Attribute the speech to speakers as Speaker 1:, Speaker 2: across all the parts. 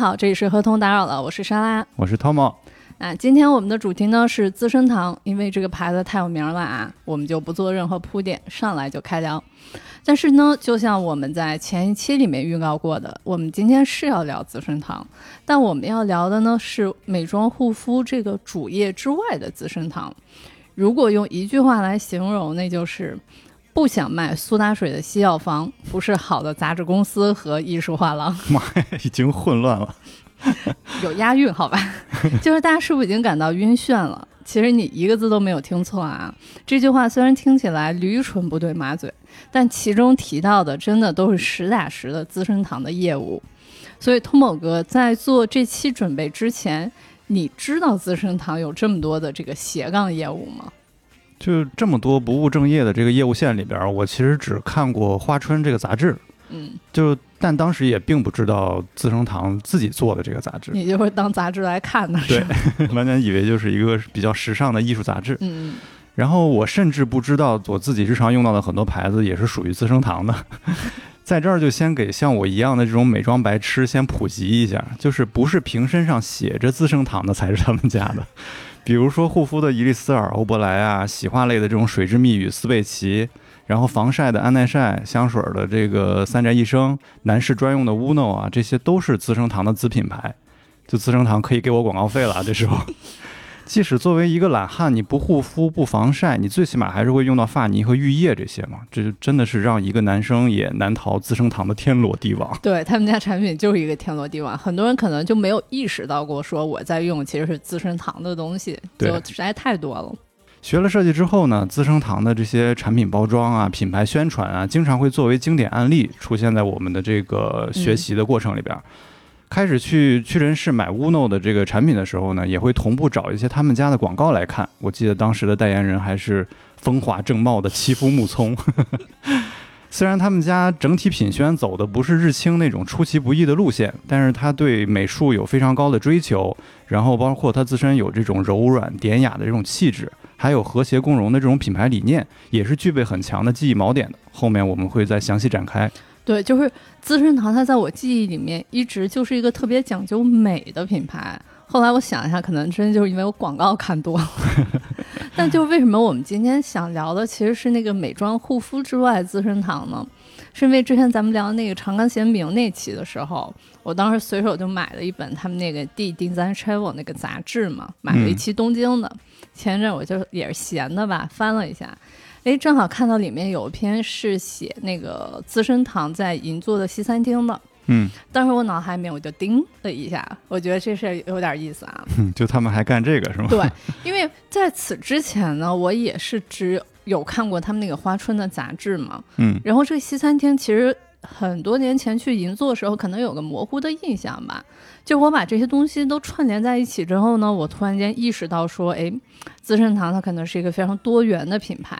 Speaker 1: 好，这里是合同打扰了，我是莎拉，
Speaker 2: 我是汤姆。
Speaker 1: 啊，今天我们的主题呢是资生堂，因为这个牌子太有名了啊，我们就不做任何铺垫，上来就开聊。但是呢，就像我们在前一期里面预告过的，我们今天是要聊资生堂，但我们要聊的呢是美妆护肤这个主业之外的资生堂。如果用一句话来形容，那就是不想卖苏打水的西药房，不是好的杂志公司和艺术画廊。
Speaker 2: 妈呀，已经混乱了。
Speaker 1: 有押韵，好吧？就是大家是不是已经感到晕眩了？其实你一个字都没有听错啊！这句话虽然听起来驴唇不对马嘴，但其中提到的真的都是实打实的资生堂的业务。所以通某哥在做这期准备之前，你知道资生堂有这么多的这个斜杠业务吗？
Speaker 2: 就这么多不务正业的这个业务线里边，我其实只看过《花春》这个杂志。
Speaker 1: 嗯，
Speaker 2: 就但当时也并不知道资生堂自己做的这个杂志，
Speaker 1: 你就会当杂志来看的，
Speaker 2: 对，完全以为就是一个比较时尚的艺术杂志。
Speaker 1: 嗯，
Speaker 2: 然后我甚至不知道我自己日常用到的很多牌子也是属于资生堂的。在这儿就先给像我一样的这种美妆白痴先普及一下，就是不是瓶身上写着资生堂的才是他们家的，比如说护肤的伊丽丝尔、欧珀莱啊，洗化类的这种水之密语、斯贝奇。然后防晒的安耐晒，香水的这个三宅一生，男士专用的乌诺啊，这些都是资生堂的子品牌，就资生堂可以给我广告费了。这时候，即使作为一个懒汉，你不护肤不防晒，你最起码还是会用到发泥和浴液这些嘛。这就真的是让一个男生也难逃资生堂的天罗地网。
Speaker 1: 对他们家产品就是一个天罗地网，很多人可能就没有意识到过，说我在用其实是资生堂的东西，就实在太多了。
Speaker 2: 学了设计之后呢，资生堂的这些产品包装啊、品牌宣传啊，经常会作为经典案例出现在我们的这个学习的过程里边。开始去屈臣氏买乌诺的这个产品的时候呢，也会同步找一些他们家的广告来看。我记得当时的代言人还是风华正茂的戚夫木聪。虽然他们家整体品宣走的不是日清那种出其不意的路线，但是他对美术有非常高的追求，然后包括他自身有这种柔软典雅的这种气质。还有和谐共融的这种品牌理念，也是具备很强的记忆锚点的。后面我们会再详细展开。
Speaker 1: 对，就是资生堂，它在我记忆里面一直就是一个特别讲究美的品牌。后来我想一下，可能真就是因为我广告看多了。但就为什么我们今天想聊的其实是那个美妆护肤之外资生堂呢？是因为之前咱们聊那个长干贤明那期的时候，我当时随手就买了一本他们那个《D Design Travel》那个杂志嘛，买了一期东京的。前阵我就也是闲的吧，翻了一下，哎，正好看到里面有一篇是写那个资生堂在银座的西餐厅的。
Speaker 2: 嗯，
Speaker 1: 当时我脑海里面我就叮了一下，我觉得这事有点意思啊。
Speaker 2: 就他们还干这个是吗？
Speaker 1: 对，因为在此之前呢，我也是只有看过他们那个花春的杂志嘛。
Speaker 2: 嗯，
Speaker 1: 然后这个西餐厅其实很多年前去银座的时候，可能有个模糊的印象吧。就我把这些东西都串联在一起之后呢，我突然间意识到说，哎，资生堂它可能是一个非常多元的品牌，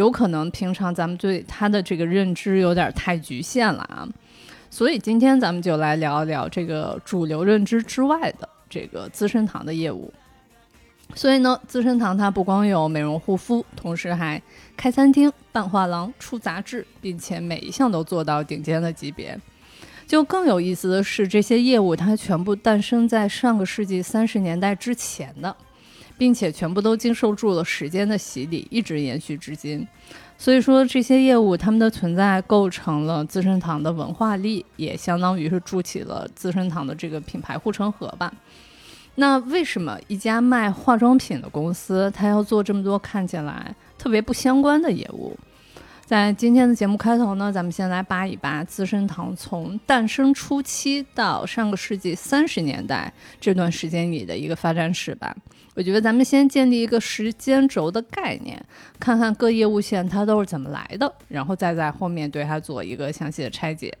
Speaker 1: 有可能平常咱们对它的这个认知有点太局限了啊。所以今天咱们就来聊一聊这个主流认知之外的这个资生堂的业务。所以呢，资生堂它不光有美容护肤，同时还开餐厅、办画廊、出杂志，并且每一项都做到顶尖的级别。就更有意思的是，这些业务它全部诞生在上个世纪三十年代之前的，并且全部都经受住了时间的洗礼，一直延续至今。所以说，这些业务他们的存在构成了资生堂的文化力，也相当于是筑起了资生堂的这个品牌护城河吧。那为什么一家卖化妆品的公司，它要做这么多看起来特别不相关的业务？在今天的节目开头呢，咱们先来扒一扒资生堂从诞生初期到上个世纪三十年代这段时间里的一个发展史吧。我觉得咱们先建立一个时间轴的概念，看看各业务线它都是怎么来的，然后再在后面对它做一个详细的拆解。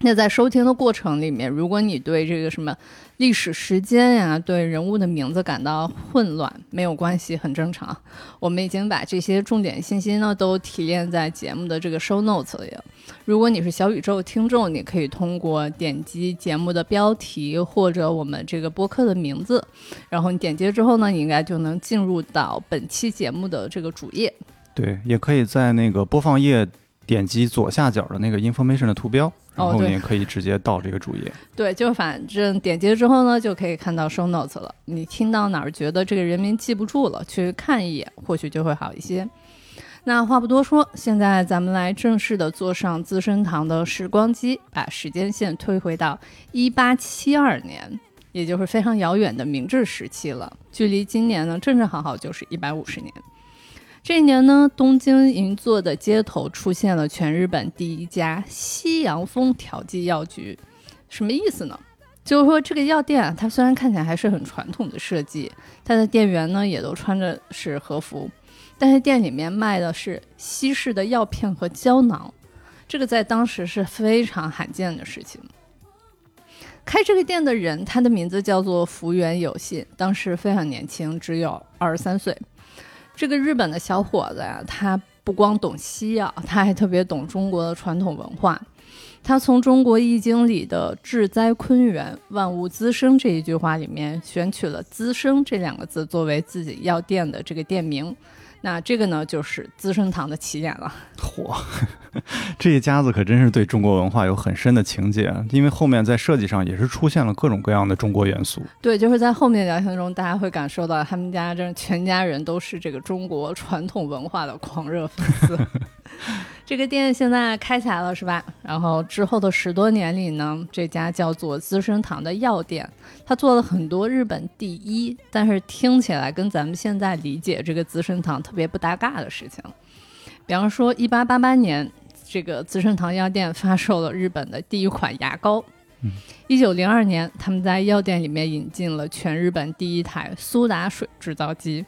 Speaker 1: 那在收听的过程里面，如果你对这个什么历史时间呀，对人物的名字感到混乱，没有关系，很正常。我们已经把这些重点信息呢都提炼在节目的这个 show notes 里。如果你是小宇宙听众，你可以通过点击节目的标题或者我们这个播客的名字，然后你点击之后呢，你应该就能进入到本期节目的这个主页。
Speaker 2: 对，也可以在那个播放页点击左下角的那个 information 的图标。然后
Speaker 1: 哦对
Speaker 2: 你可以直接到这个主页。
Speaker 1: 对，就反正点击之后呢，就可以看到 show notes 了。你听到哪儿觉得这个人名记不住了，去看一眼，或许就会好一些。那话不多说，现在咱们来正式的坐上资生堂的时光机，把时间线推回到一八七二年，也就是非常遥远的明治时期了。距离今年呢，正正好好就是一百五十年。这一年呢，东京银座的街头出现了全日本第一家西洋风调剂药局。什么意思呢？就是说这个药店啊，它虽然看起来还是很传统的设计，它的店员呢也都穿着是和服，但是店里面卖的是西式的药片和胶囊，这个在当时是非常罕见的事情。开这个店的人，他的名字叫做福原有信，当时非常年轻，只有二十三岁。这个日本的小伙子呀，他不光懂西药，他还特别懂中国的传统文化。他从中国易经里的“至灾坤元，万物滋生”这一句话里面选取了“滋生”这两个字作为自己药店的这个店名。那这个呢，就是资生堂的起点了。
Speaker 2: 嚯，这一家子可真是对中国文化有很深的情结，啊因为后面在设计上也是出现了各种各样的中国元素。
Speaker 1: 对，就是在后面聊天中，大家会感受到他们家这全家人都是这个中国传统文化的狂热粉丝。这个店现在开起来了，是吧？然后之后的十多年里呢，这家叫做资生堂的药店，它做了很多日本第一，但是听起来跟咱们现在理解这个资生堂特别不搭嘎的事情。比方说，一八八八年，这个资生堂药店发售了日本的第一款牙膏。一九零二年，他们在药店里面引进了全日本第一台苏打水制造机。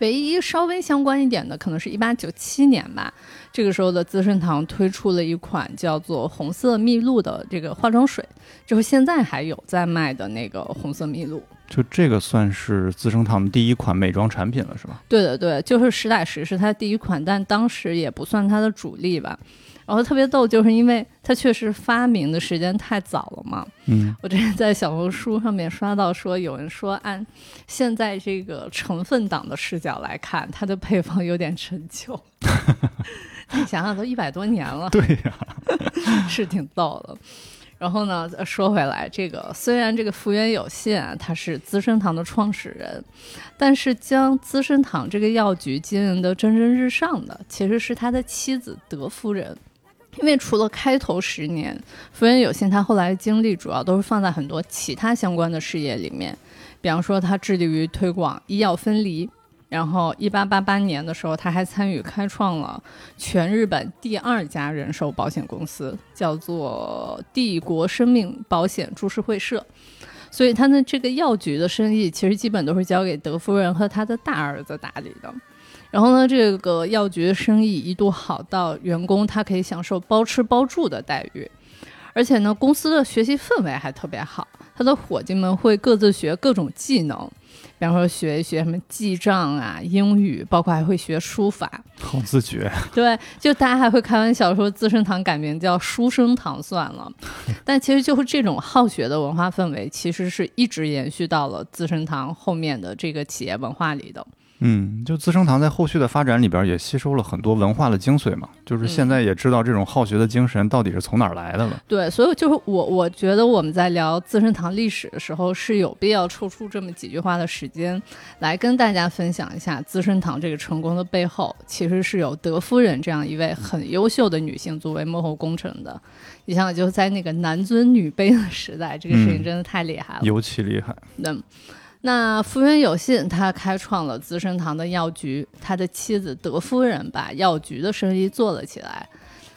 Speaker 1: 唯一稍微相关一点的，可能是一八九七年吧。这个时候的资生堂推出了一款叫做“红色蜜露”的这个化妆水，就是现在还有在卖的那个红色蜜露。
Speaker 2: 就这个算是资生堂的第一款美妆产品了，是吧？
Speaker 1: 对的，对，就是实打实是它第一款，但当时也不算它的主力吧。然后特别逗，就是因为它确实发明的时间太早了嘛。
Speaker 2: 嗯，
Speaker 1: 我之前在小红书上面刷到说，有人说按现在这个成分党的视角来看，它的配方有点陈旧。你想想，都一百多年了，
Speaker 2: 对呀、
Speaker 1: 是挺逗的。然后呢，呃说回来，这个虽然这个福原有信啊，他是资生堂的创始人，但是将资生堂这个药局经营的蒸蒸日上的，其实是他的妻子德夫人。因为除了开头十年，福原有信他后来的精力主要都是放在很多其他相关的事业里面，比方说他致力于推广医药分离。然后，一八八八年的时候，他还参与开创了全日本第二家人寿保险公司，叫做帝国生命保险株式会社。所以，他的这个药局的生意其实基本都是交给德夫人和他的大儿子打理的。然后呢，这个药局的生意一度好到员工他可以享受包吃包住的待遇，而且呢，公司的学习氛围还特别好，他的伙计们会各自学各种技能。比方说学一学什么记账啊、英语，包括还会学书法。
Speaker 2: 好自觉。
Speaker 1: 对，就大家还会开玩笑说资生堂改名叫书生堂算了。但其实就是这种好学的文化氛围，其实是一直延续到了资生堂后面的这个企业文化里的。
Speaker 2: 嗯，就资生堂在后续的发展里边也吸收了很多文化的精髓嘛，就是现在也知道这种好学的精神到底是从哪儿来的了。
Speaker 1: 对，所以就是我我觉得我们在聊资生堂历史的时候，是有必要抽出这么几句话的时间，来跟大家分享一下资生堂这个成功的背后，其实是有德夫人这样一位很优秀的女性作为幕后功臣的。你想想，就在那个男尊女卑的时代，这个事情
Speaker 2: 嗯
Speaker 1: 真的太厉害了。
Speaker 2: 尤其厉害。
Speaker 1: 那那福原有信他开创了资生堂的药局，他的妻子德夫人把药局的生意做了起来。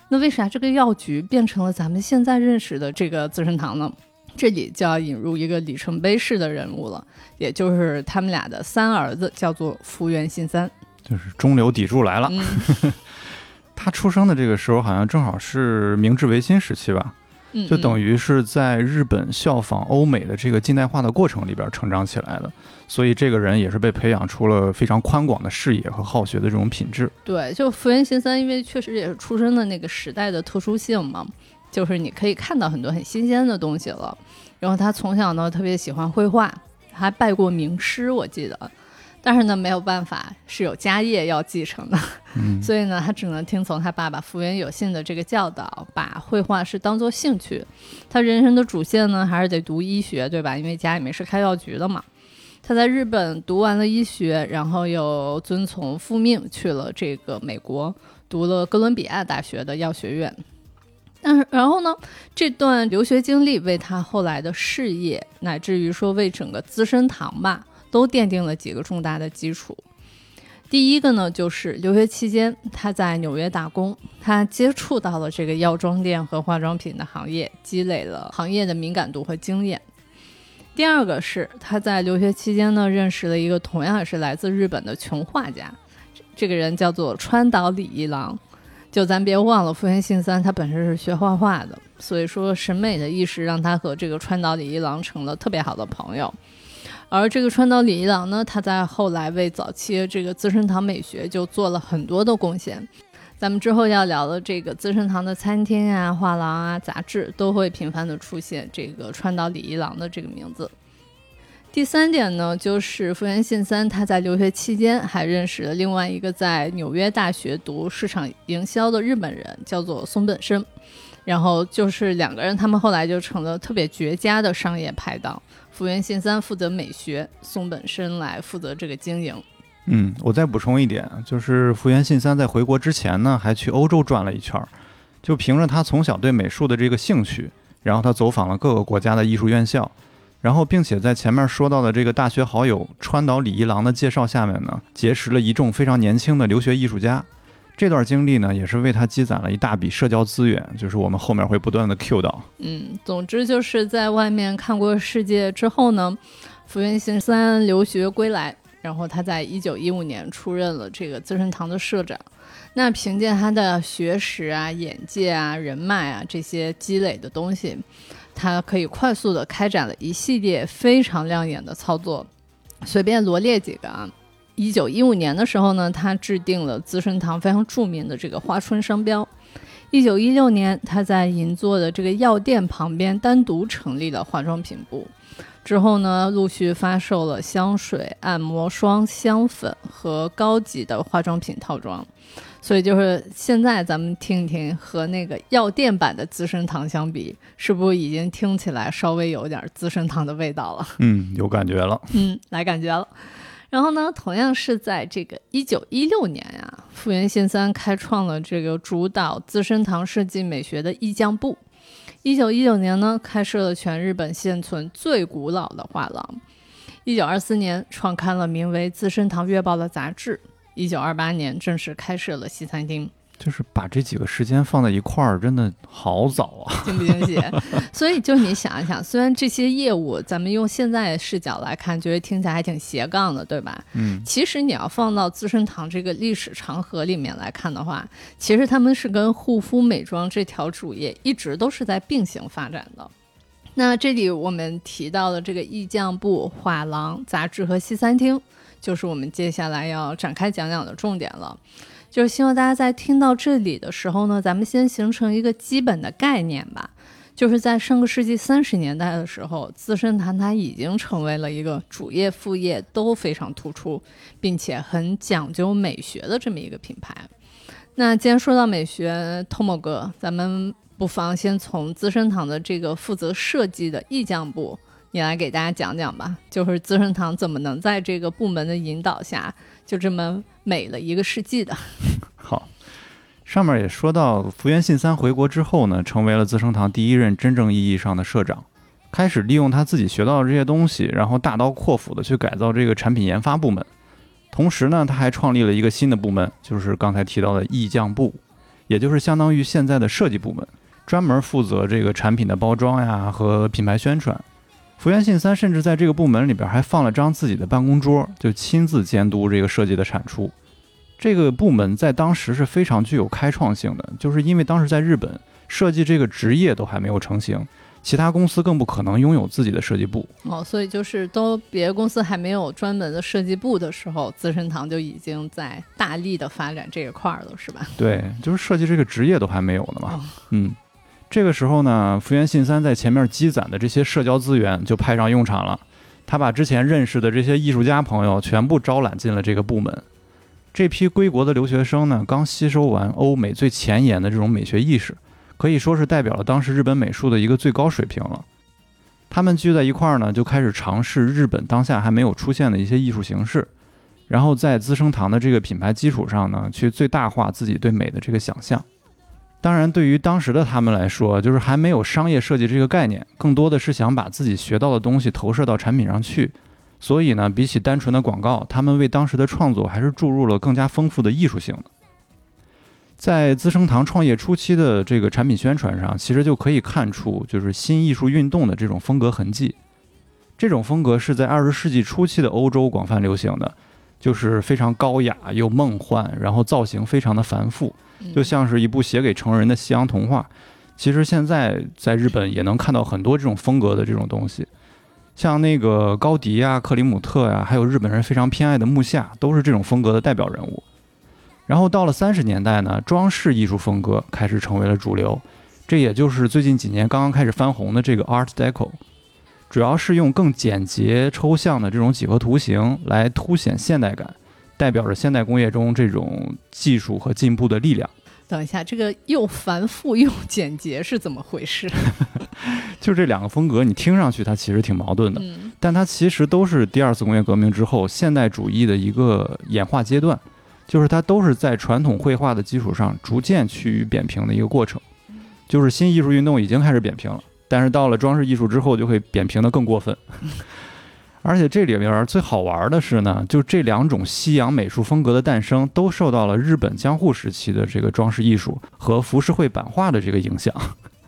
Speaker 1: 那为啥这个药局变成了咱们现在认识的这个资生堂呢？这里就要引入一个里程碑式的人物了，也就是他们俩的三儿子，叫做福原信三。
Speaker 2: 就是中流砥柱来了。
Speaker 1: 嗯
Speaker 2: 他出生的这个时候，好像正好是明治维新时期吧，
Speaker 1: 嗯，
Speaker 2: 就等
Speaker 1: 于
Speaker 2: 于是在日本效仿欧美的这个近代化的过程里边成长起来的。所以这个人也是被培养出了非常宽广的视野和好学的这种品质。
Speaker 1: 对，就福原新三，因为确实也是出生的那个时代的特殊性嘛，就是你可以看到很多很新鲜的东西了。然后他从小呢特别喜欢绘画，还拜过名师，我记得。但是呢，没有办法，是有家业要继承的，
Speaker 2: 嗯
Speaker 1: 所以呢，他只能听从他爸爸福原有信的这个教导，把绘画是当做兴趣。他人生的主线呢，还是得读医学，对吧？因为家里面是开药局的嘛。他在日本读完了医学，然后又遵从父命去了这个美国，读了哥伦比亚大学的药学院。但是，然后呢，这段留学经历为他后来的事业，乃至于说为整个资生堂吧，都奠定了几个重大的基础。第一个呢，就是留学期间他在纽约打工，他接触到了这个药妆店和化妆品的行业，积累了行业的敏感度和经验。第二个是他在留学期间呢，认识了一个同样也是来自日本的穷画家，这个人叫做川岛礼一郎。就咱别忘了，福原信三他本身是学画画的，所以说审美的意识让他和这个川岛礼一郎成了特别好的朋友。而这个川岛礼一郎呢，他在后来为早期这个资生堂美学就做了很多的贡献。咱们之后要聊的这个资生堂的餐厅啊、画廊啊、杂志都会频繁的出现这个川岛礼一郎的这个名字。第三点呢，就是福原信三他在留学期间还认识了另外一个在纽约大学读市场营销的日本人，叫做松本生。然后就是两个人，他们后来就成了特别绝佳的商业拍档。福原信三负责美学，松本生来负责这个经营。
Speaker 2: 嗯，我再补充一点，就是福原信三在回国之前呢，还去欧洲转了一圈儿，就凭着他从小对美术的这个兴趣，然后他走访了各个国家的艺术院校，然后并且在前面说到的这个大学好友川岛礼一郎的介绍下面呢，结识了一众非常年轻的留学艺术家。这段经历呢，也是为他积攒了一大笔社交资源，就是我们后面会不断的 Q 到。
Speaker 1: 嗯，总之就是在外面看过世界之后呢，福原信三留学归来，然后他在一九一五年出任了这个资生堂的社长。那凭借他的学识啊、眼界啊、人脉啊这些积累的东西，他可以快速的开展了一系列非常亮眼的操作。随便罗列几个啊，一九一五年的时候呢，他制定了资生堂非常著名的这个花春商标。一九一六年，他在银座的这个药店旁边单独成立了化妆品部。之后呢，陆续发售了香水、按摩霜、香粉和高级的化妆品套装。所以就是现在咱们听一听，和那个药店版的资生堂相比，是不是已经听起来稍微有点资生堂的味道了？
Speaker 2: 嗯，有感觉了。
Speaker 1: 嗯，来感觉了。然后呢，同样是在这个一九一六年呀，福原信三开创了这个主导资生堂设计美学的意匠部。一九一九年呢，开设了全日本现存最古老的画廊。一九二四年，创刊了名为《资生堂月报》的杂志。一九二八年，正式开设了西餐厅。
Speaker 2: 就是把这几个时间放在一块儿，真的好早啊！
Speaker 1: 惊不惊喜？所以就你想一想，虽然这些业务咱们用现在视角来看，觉得听起来还挺斜杠的，对吧？
Speaker 2: 嗯，
Speaker 1: 其实你要放到资生堂这个历史长河里面来看的话，其实他们是跟护肤美妆这条主业一直都是在并行发展的。那这里我们提到的这个意匠部、画廊、杂志和西餐厅，就是我们接下来要展开讲讲的重点了。就是希望大家在听到这里的时候呢，咱们先形成一个基本的概念吧。就是在上个世纪三十年代的时候，资生堂它已经成为了一个主业副业都非常突出，并且很讲究美学的这么一个品牌。那既然说到美学，偷某哥，咱们不妨先从资生堂的这个负责设计的意匠部，你来给大家讲讲吧。就是资生堂怎么能在这个部门的引导下，就这么美了一个世纪的？
Speaker 2: 好，上面也说到，福原信三回国之后呢，成为了资生堂第一任真正意义上的社长，开始利用他自己学到的这些东西，然后大刀阔斧的去改造这个产品研发部门。同时呢，他还创立了一个新的部门，就是刚才提到的意匠部，也就是相当于现在的设计部门，专门负责这个产品的包装呀和品牌宣传。福原信三甚至在这个部门里边还放了张自己的办公桌，就亲自监督这个设计的产出。这个部门在当时是非常具有开创性的，就是因为当时在日本，设计这个职业都还没有成型，其他公司更不可能拥有自己的设计部。
Speaker 1: 哦，所以就是都别的公司还没有专门的设计部的时候，资生堂就已经在大力的发展这一块儿了，是吧？
Speaker 2: 对，就是设计这个职业都还没有呢嘛。
Speaker 1: 哦
Speaker 2: 嗯，这个时候呢，福原信三在前面积攒的这些社交资源就派上用场了。他把之前认识的这些艺术家朋友全部招揽进了这个部门。这批归国的留学生呢，刚吸收完欧美最前沿的这种美学意识，可以说是代表了当时日本美术的一个最高水平了。他们聚在一块儿呢，就开始尝试日本当下还没有出现的一些艺术形式，然后在资生堂的这个品牌基础上呢，去最大化自己对美的这个想象。当然，对于当时的他们来说，就是还没有商业设计这个概念，更多的是想把自己学到的东西投射到产品上去。所以呢，比起单纯的广告，他们为当时的创作还是注入了更加丰富的艺术性。在资生堂创业初期的这个产品宣传上，其实就可以看出就是新艺术运动的这种风格痕迹。这种风格是在二十世纪初期的欧洲广泛流行的，就是非常高雅又梦幻，然后造型非常的繁复，就像是一部写给成人的西洋童话。其实现在在日本也能看到很多这种风格的这种东西。像那个高迪呀、克里姆特呀，还有日本人非常偏爱的木下，都是这种风格的代表人物。然后到了三十年代呢，装饰艺术风格开始成为了主流，这也就是最近几年刚刚开始翻红的这个 Art Deco，主要是用更简洁抽象的这种几何图形来凸显现代感，代表着现代工业中这种技术和进步的力量。
Speaker 1: 等一下，这个又繁复又简洁是怎么回事？
Speaker 2: 就这两个风格，你听上去它其实挺矛盾的，
Speaker 1: 嗯
Speaker 2: 但它其实都是第二次工业革命之后现代主义的一个演化阶段，就是它都是在传统绘画的基础上逐渐趋于扁平的一个过程。就是新艺术运动已经开始扁平了，但是到了装饰艺术之后，就会扁平的更过分。而且这里边最好玩的是呢，就这两种西洋美术风格的诞生，都受到了日本江户时期的这个装饰艺术和浮世绘版画的这个影响。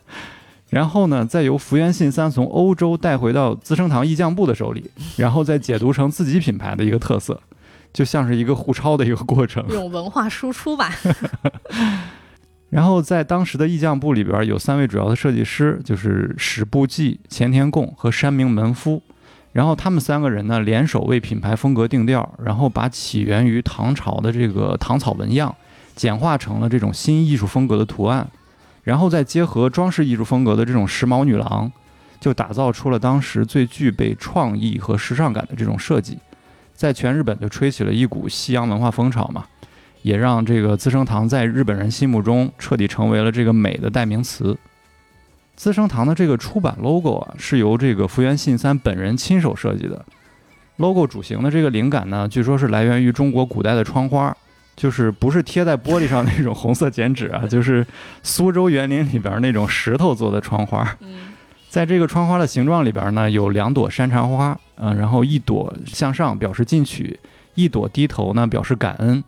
Speaker 2: 然后呢，再由福原信三从欧洲带回到资生堂艺匠部的手里，然后再解读成自己品牌的一个特色，就像是一个互抄的一个过程。
Speaker 1: 这种文化输出吧。
Speaker 2: 然后在当时的艺匠部里边有三位主要的设计师，就是史部纪、前田贡和山明门夫。然后他们三个人呢联手为品牌风格定调，然后把起源于唐朝的这个唐草纹样简化成了这种新艺术风格的图案，然后再结合装饰艺术风格的这种时髦女郎，就打造出了当时最具备创意和时尚感的这种设计，在全日本就吹起了一股西洋文化风潮嘛。也让这个资生堂在日本人心目中彻底成为了这个美的代名词。资生堂的这个出版 logo 啊，是由这个福原信三本人亲手设计的。logo 主型的这个灵感呢，据说是来源于中国古代的窗花，就是不是贴在玻璃上那种红色剪纸啊，就是苏州园林里边那种石头做的窗花。
Speaker 1: 嗯
Speaker 2: 在这个窗花的形状里边呢，有两朵山茶花，嗯、然后一朵向上表示进取，一朵低头呢表示感恩。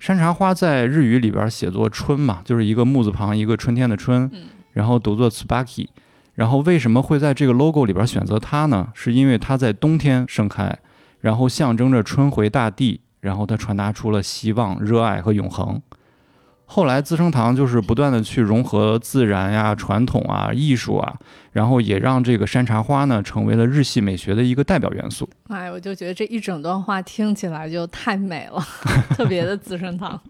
Speaker 2: 山茶花在日语里边写作春嘛，就是一个木字旁一个春天的春，
Speaker 1: 嗯
Speaker 2: 然后读作 tsubaki。然后为什么会在这个 logo 里边选择它呢？是因为它在冬天盛开，然后象征着春回大地，然后它传达出了希望、热爱和永恒。后来资生堂就是不断的去融合自然呀、传统啊、艺术啊，然后也让这个山茶花呢成为了日系美学的一个代表元素。
Speaker 1: 哎，我就觉得这一整段话听起来就太美了，特别的资生堂。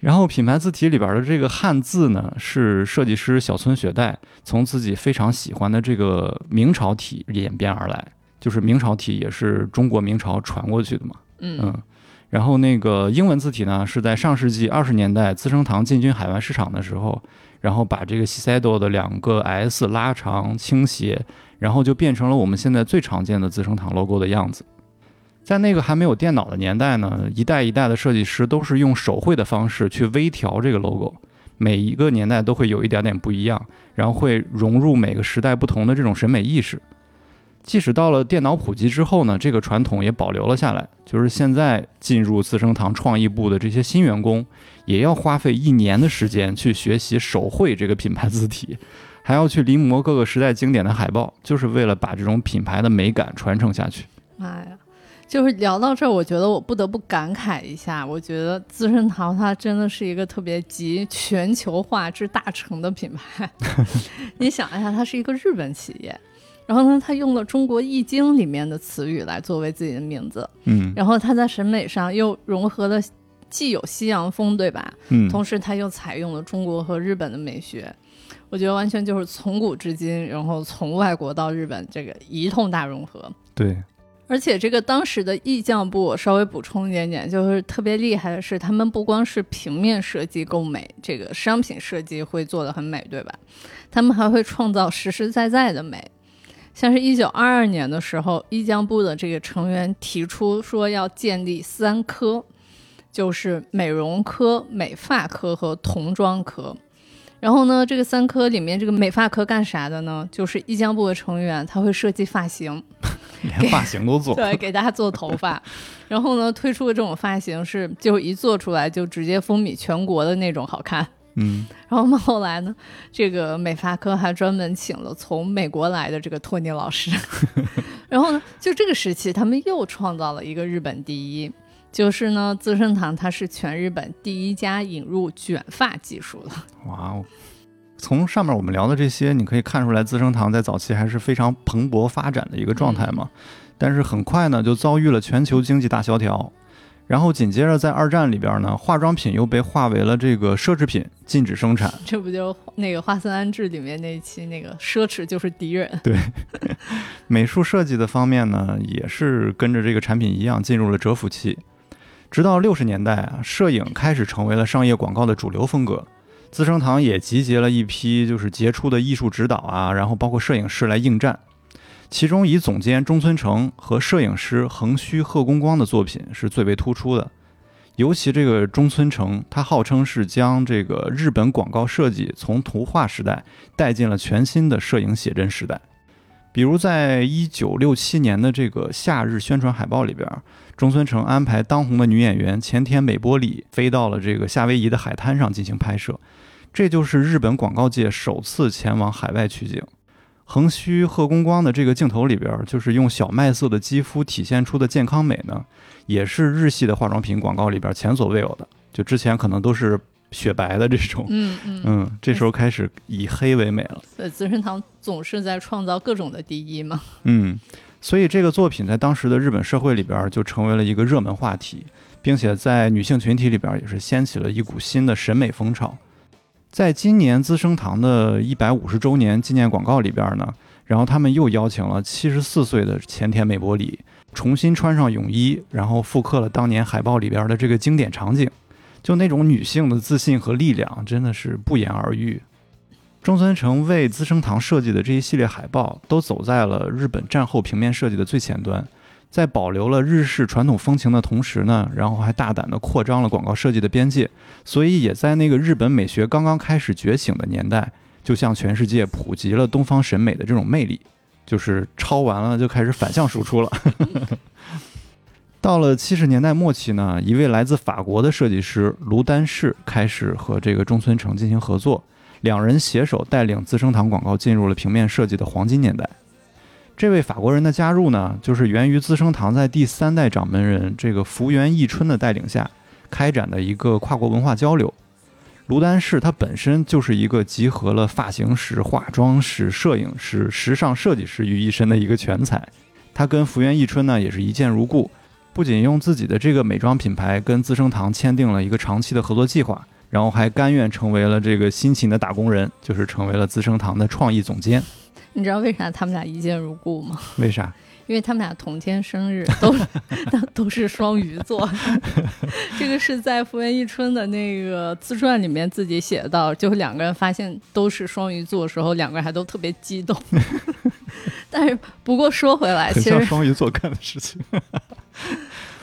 Speaker 2: 然后品牌字体里边的这个汉字呢，是设计师小村雪代从自己非常喜欢的这个明朝体演变而来，就是明朝体也是中国明朝传过去的嘛。
Speaker 1: 嗯
Speaker 2: 嗯，然后那个英文字体呢，是在上世纪二十年代资生堂进军海外市场的时候，然后把这个西塞多的两个 S 拉长倾斜，然后就变成了我们现在最常见的资生堂 logo 的样子。在那个还没有电脑的年代呢，一代一代的设计师都是用手绘的方式去微调这个 logo，每一个年代都会有一点点不一样，然后会融入每个时代不同的这种审美意识。即使到了电脑普及之后呢，这个传统也保留了下来。就是现在进入资生堂创意部的这些新员工，也要花费一年的时间去学习手绘这个品牌字体，还要去临摹各个时代经典的海报，就是为了把这种品牌的美感传承下去。
Speaker 1: 妈呀！就是聊到这儿，我觉得我不得不感慨一下，我觉得资生堂它真的是一个特别集全球化之大成的品牌。你想一下，它是一个日本企业，然后呢，他用了中国易经里面的词语来作为自己的名字，
Speaker 2: 嗯
Speaker 1: 然后他在审美上又融合了既有西洋风，对吧？
Speaker 2: 嗯，
Speaker 1: 同时他又采用了中国和日本的美学。我觉得完全就是从古至今，然后从外国到日本这个一通大融合，
Speaker 2: 对，
Speaker 1: 而且这个当时的意匠部，我稍微补充一点点，就是特别厉害的是，他们不光是平面设计够美，这个商品设计会做得很美，对吧？他们还会创造实实在在的美。像是一九二二年的时候，意匠部的这个成员提出说要建立三科，就是美容科、美发科和童装科。然后呢，这个三科里面，这个美发科干啥的呢？就是意匠部的成员他会设计发型，
Speaker 2: 连发型都做。
Speaker 1: 对，给大家做头发。然后呢，推出的这种发型是，就一做出来就直接风靡全国的那种好看。
Speaker 2: 嗯，
Speaker 1: 然后我们后来呢，这个美发科还专门请了从美国来的这个托尼老师。然后呢，就这个时期，他们又创造了一个日本第一，就是呢，资生堂它是全日本第一家引入卷发技术的。
Speaker 2: 哇哦！从上面我们聊的这些，你可以看出来，资生堂在早期还是非常蓬勃发展的一个状态嘛。但是很快呢，就遭遇了全球经济大萧条。然后紧接着在二战里边呢，化妆品又被划为了这个奢侈品，禁止生产。
Speaker 1: 这不就那个《华森安置》里面那一期那个奢侈就是敌人？
Speaker 2: 对。美术设计的方面呢，也是跟着这个产品一样进入了蛰伏期。直到六十年代啊，摄影开始成为了商业广告的主流风格，资生堂也集结了一批就是杰出的艺术指导啊，然后包括摄影师来应战。其中以总监中村成和摄影师横须贺公光的作品是最为突出的，尤其这个中村成，他号称是将这个日本广告设计从图画时代带进了全新的摄影写真时代。比如在一九六七年的这个夏日宣传海报里边，中村成安排当红的女演员前田美波里飞到了这个夏威夷的海滩上进行拍摄，这就是日本广告界首次前往海外取景。横须贺公光的这个镜头里边，就是用小麦色的肌肤体现出的健康美呢，也是日系的化妆品广告里边前所未有的。就之前可能都是雪白的这种，
Speaker 1: 嗯嗯
Speaker 2: 嗯，这时候开始以黑为美了。
Speaker 1: 对，资生堂总是在创造各种的第一嘛。
Speaker 2: 嗯，所以这个作品在当时的日本社会里边就成为了一个热门话题，并且在女性群体里边也是掀起了一股新的审美风潮。在今年资生堂的一百五十周年纪念广告里边呢，然后他们又邀请了七十四岁的前田美波里重新穿上泳衣，然后复刻了当年海报里边的这个经典场景，就那种女性的自信和力量真的是不言而喻。中村诚为资生堂设计的这一系列海报，都走在了日本战后平面设计的最前端。在保留了日式传统风情的同时呢，然后还大胆地扩张了广告设计的边界，所以也在那个日本美学刚刚开始觉醒的年代，就向全世界普及了东方审美的这种魅力，就是抄完了就开始反向输出了。到了七十年代末期呢，一位来自法国的设计师卢丹士开始和这个中村诚进行合作，两人携手带领资生堂广告进入了平面设计的黄金年代。这位法国人的加入呢，就是源于资生堂在第三代掌门人这个福原义春的带领下开展的一个跨国文化交流。卢丹士他本身就是一个集合了发型师、化妆师、摄影师、时尚设计师于一身的一个全才。他跟福原义春呢也是一见如故，不仅用自己的这个美妆品牌跟资生堂签订了一个长期的合作计划，然后还甘愿成为了这个辛勤的打工人，就是成为了资生堂的创意总监。
Speaker 1: 你知道为啥他们俩一见如故吗？
Speaker 2: 为啥？
Speaker 1: 因为他们俩同天生日，都都 都是双鱼座。这个是在福原一春的那个自传里面自己写到，就是两个人发现都是双鱼座的时候，两个人还都特别激动。但是不过说回来，其实
Speaker 2: 双鱼座干的事情，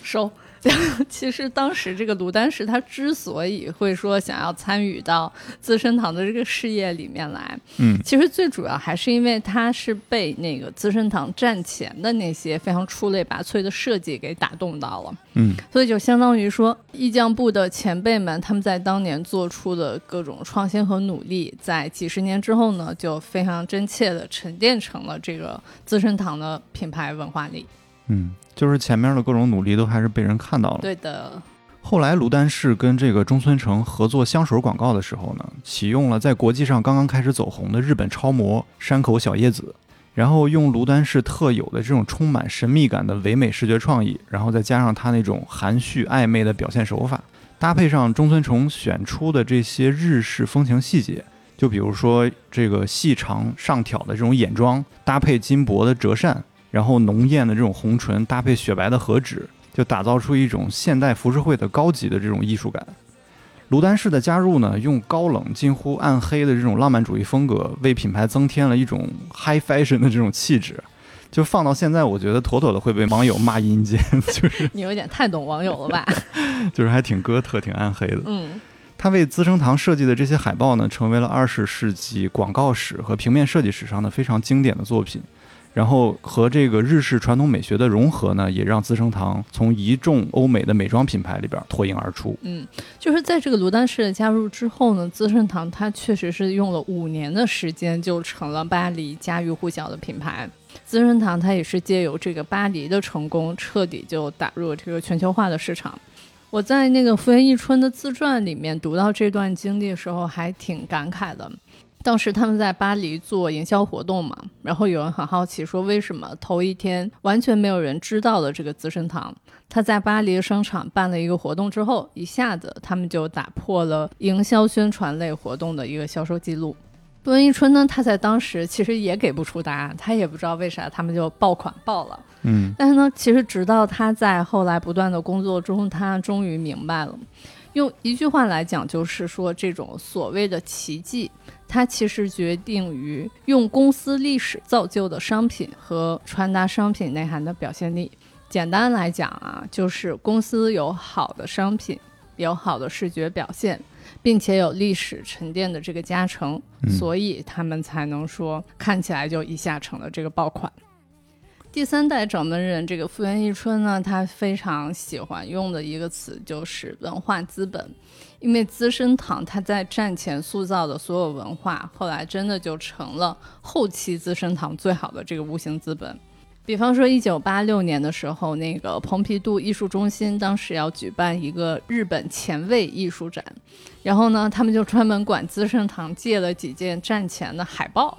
Speaker 1: 收。其实当时这个卢丹石他之所以会说想要参与到资生堂的这个事业里面来，
Speaker 2: 嗯，
Speaker 1: 其实最主要还是因为他是被那个资生堂战前的那些非常出类拔萃的设计给打动到了，
Speaker 2: 嗯，
Speaker 1: 所以就相当于说意匠部的前辈们他们在当年做出的各种创新和努力，在几十年之后呢，就非常真切的沉淀成了这个资生堂的品牌文化里。
Speaker 2: 嗯，就是前面的各种努力都还是被人看到了。
Speaker 1: 对的。
Speaker 2: 后来卢丹氏跟这个中村诚合作香水广告的时候呢，启用了在国际上刚刚开始走红的日本超模山口小叶子，然后用卢丹氏特有的这种充满神秘感的唯美视觉创意，然后再加上他那种含蓄暧昧的表现手法，搭配上中村诚选出的这些日式风情细节，就比如说这个细长上挑的这种眼妆，搭配金箔的折扇。然后浓艳的这种红唇搭配雪白的和纸，就打造出一种现代浮世绘的高级的这种艺术感。卢丹氏的加入呢，用高冷近乎暗黑的这种浪漫主义风格，为品牌增添了一种 high fashion 的这种气质。就放到现在，我觉得妥妥的会被网友骂阴间，就是
Speaker 1: 你有点太懂网友了吧？
Speaker 2: 就是还挺哥特、挺暗黑的。
Speaker 1: 嗯，
Speaker 2: 他为资生堂设计的这些海报呢，成为了二十世纪广告史和平面设计史上的非常经典的作品。然后和这个日式传统美学的融合呢，也让资生堂从一众欧美的美妆品牌里边脱颖而出。
Speaker 1: 嗯，就是在这个卢丹氏的加入之后呢，资生堂它确实是用了五年的时间就成了巴黎家喻户晓的品牌。资生堂它也是借由这个巴黎的成功，彻底就打入了这个全球化的市场。我在那个福原一春的自传里面读到这段经历的时候，还挺感慨的。当时他们在巴黎做营销活动嘛，然后有人很好奇说，为什么头一天完全没有人知道的这个资生堂，他在巴黎的商场办了一个活动之后，一下子他们就打破了营销宣传类活动的一个销售记录。温一春呢，他在当时其实也给不出答案，他也不知道为啥他们就爆款爆了。
Speaker 2: 嗯，
Speaker 1: 但是呢，其实直到他在后来不断的工作中，他终于明白了，用一句话来讲，就是说这种所谓的奇迹。它其实决定于用公司历史造就的商品和传达商品内涵的表现力。简单来讲啊，就是公司有好的商品，有好的视觉表现，并且有历史沉淀的这个加成，所以他们才能说看起来就一下成了这个爆款。第三代掌门人这个富原一春呢，他非常喜欢用的一个词就是文化资本。因为资生堂它在战前塑造的所有文化，后来真的就成了后期资生堂最好的这个无形资本。比方说，一九八六年的时候，那个蓬皮杜艺术中心当时要举办一个日本前卫艺术展，然后呢，他们就专门管资生堂借了几件战前的海报。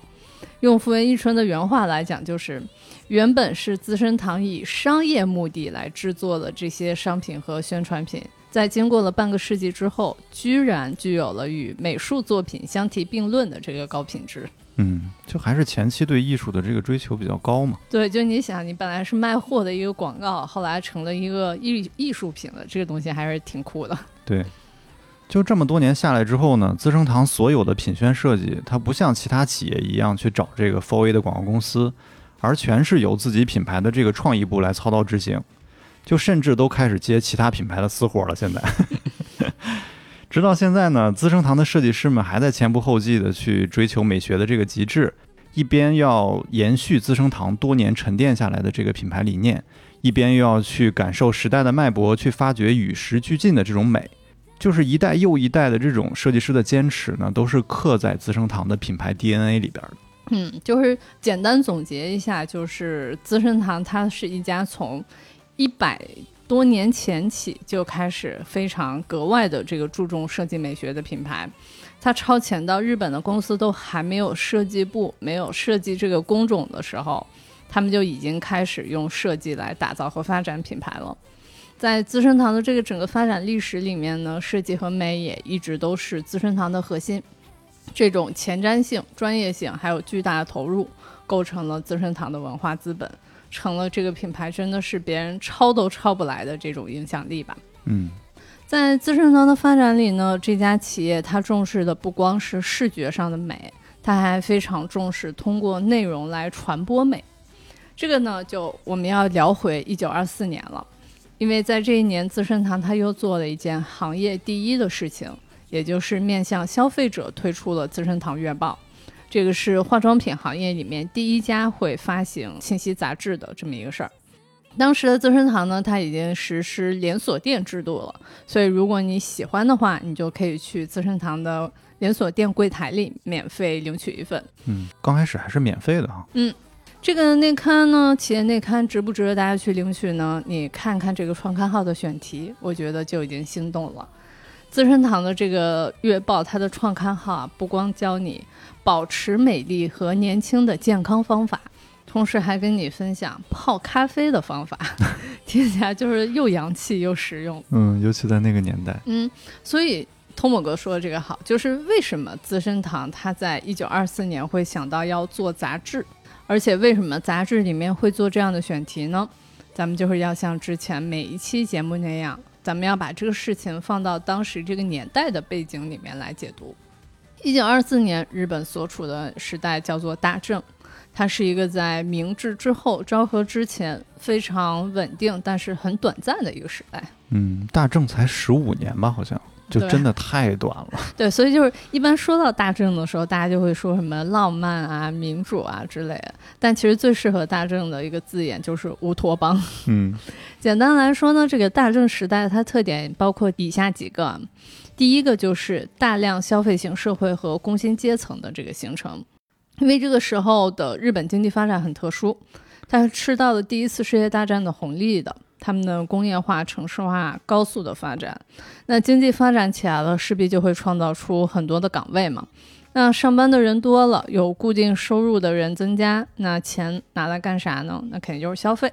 Speaker 1: 用福原一春的原话来讲，就是原本是资生堂以商业目的来制作的这些商品和宣传品。在经过了半个世纪之后，居然具有了与美术作品相提并论的这个高品质。
Speaker 2: 嗯，就还是前期对艺术的这个追求比较高嘛。
Speaker 1: 对，就你想，你本来是卖货的一个广告，后来成了一个艺艺术品了，这个东西还是挺酷的。
Speaker 2: 对，就这么多年下来之后呢，资生堂所有的品宣设计，它不像其他企业一样去找这个 4A 的广告公司，而全是由自己品牌的这个创意部来操刀执行。就甚至都开始接其他品牌的私活了。现在，直到现在呢，资生堂的设计师们还在前仆后继的去追求美学的这个极致，一边要延续资生堂多年沉淀下来的这个品牌理念，一边又要去感受时代的脉搏，去发掘与时俱进的这种美。就是一代又一代的这种设计师的坚持呢，都是刻在资生堂的品牌 DNA 里边的。
Speaker 1: 嗯，就是简单总结一下，就是资生堂它是一家从一百多年前起就开始非常格外的这个注重设计美学的品牌，它超前到日本的公司都还没有设计部、没有设计这个工种的时候，他们就已经开始用设计来打造和发展品牌了。在资生堂的这个整个发展历史里面呢，设计和美也一直都是资生堂的核心。这种前瞻性、专业性还有巨大的投入，构成了资生堂的文化资本。成了这个品牌真的是别人抄都抄不来的这种影响力吧。
Speaker 2: 嗯，
Speaker 1: 在资生堂的发展里呢，这家企业它重视的不光是视觉上的美，它还非常重视通过内容来传播美。这个呢，就我们要聊回一九二四年了，因为在这一年，资生堂它又做了一件行业第一的事情，也就是面向消费者推出了资生堂月报。这个是化妆品行业里面第一家会发行信息杂志的这么一个事儿。当时的资生堂呢，它已经实施连锁店制度了，所以如果你喜欢的话，你就可以去资生堂的连锁店柜台里免费领取一份。
Speaker 2: 嗯，刚开始还是免费的哈。
Speaker 1: 嗯，这个内刊呢，企业内刊值不值得大家去领取呢？你看看这个创刊号的选题，我觉得就已经心动了。资生堂的这个月报，它的创刊号啊，不光教你。保持美丽和年轻的健康方法，同时还跟你分享泡咖啡的方法，听起来就是又洋气又实用。
Speaker 2: 嗯，尤其在那个年代。
Speaker 1: 嗯，所以通某哥说的这个好，就是为什么资生堂他在一九二四年会想到要做杂志，而且为什么杂志里面会做这样的选题呢？咱们就是要像之前每一期节目那样，咱们要把这个事情放到当时这个年代的背景里面来解读。一九二四年，日本所处的时代叫做大正，它是一个在明治之后、昭和之前非常稳定，但是很短暂的一个时代。
Speaker 2: 嗯，大正才十五年吧，好像就真的太短了。
Speaker 1: 对，所以就是一般说到大正的时候，大家就会说什么浪漫啊、民主啊之类的。但其实最适合大正的一个字眼就是乌托邦。
Speaker 2: 嗯
Speaker 1: 简单来说呢，这个大正时代它特点包括以下几个：第一个就是大量消费型社会和工薪阶层的这个形成，因为这个时候的日本经济发展很特殊，它是吃到了第一次世界大战的红利的。他们的工业化、城市化高速的发展，那经济发展起来了，势必就会创造出很多的岗位嘛。那上班的人多了，有固定收入的人增加，那钱拿来干啥呢？那肯定就是消费。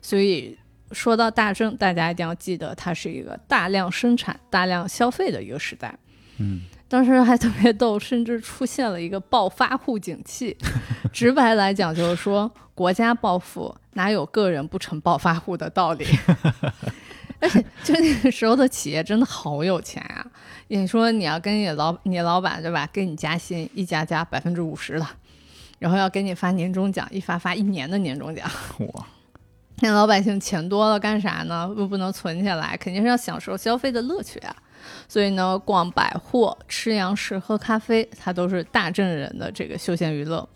Speaker 1: 所以说到大正，大家一定要记得，它是一个大量生产、大量消费的一个时代。
Speaker 2: 嗯，
Speaker 1: 当时还特别逗，甚至出现了一个暴发户景气。直白来讲，就是说国家暴富，哪有个人不成暴发户的道理？而 且，就那个时候的企业真的好有钱啊！你说你要跟你老你老板对吧，给你加薪，一加加百分之五十了，然后要给你发年终奖，一发发一年的年终奖。
Speaker 2: 哇，
Speaker 1: 那老百姓钱多了干啥呢？又不能存起来，肯定是要享受消费的乐趣啊。所以呢，逛百货、吃洋食、喝咖啡，它都是大正人的这个休闲娱乐。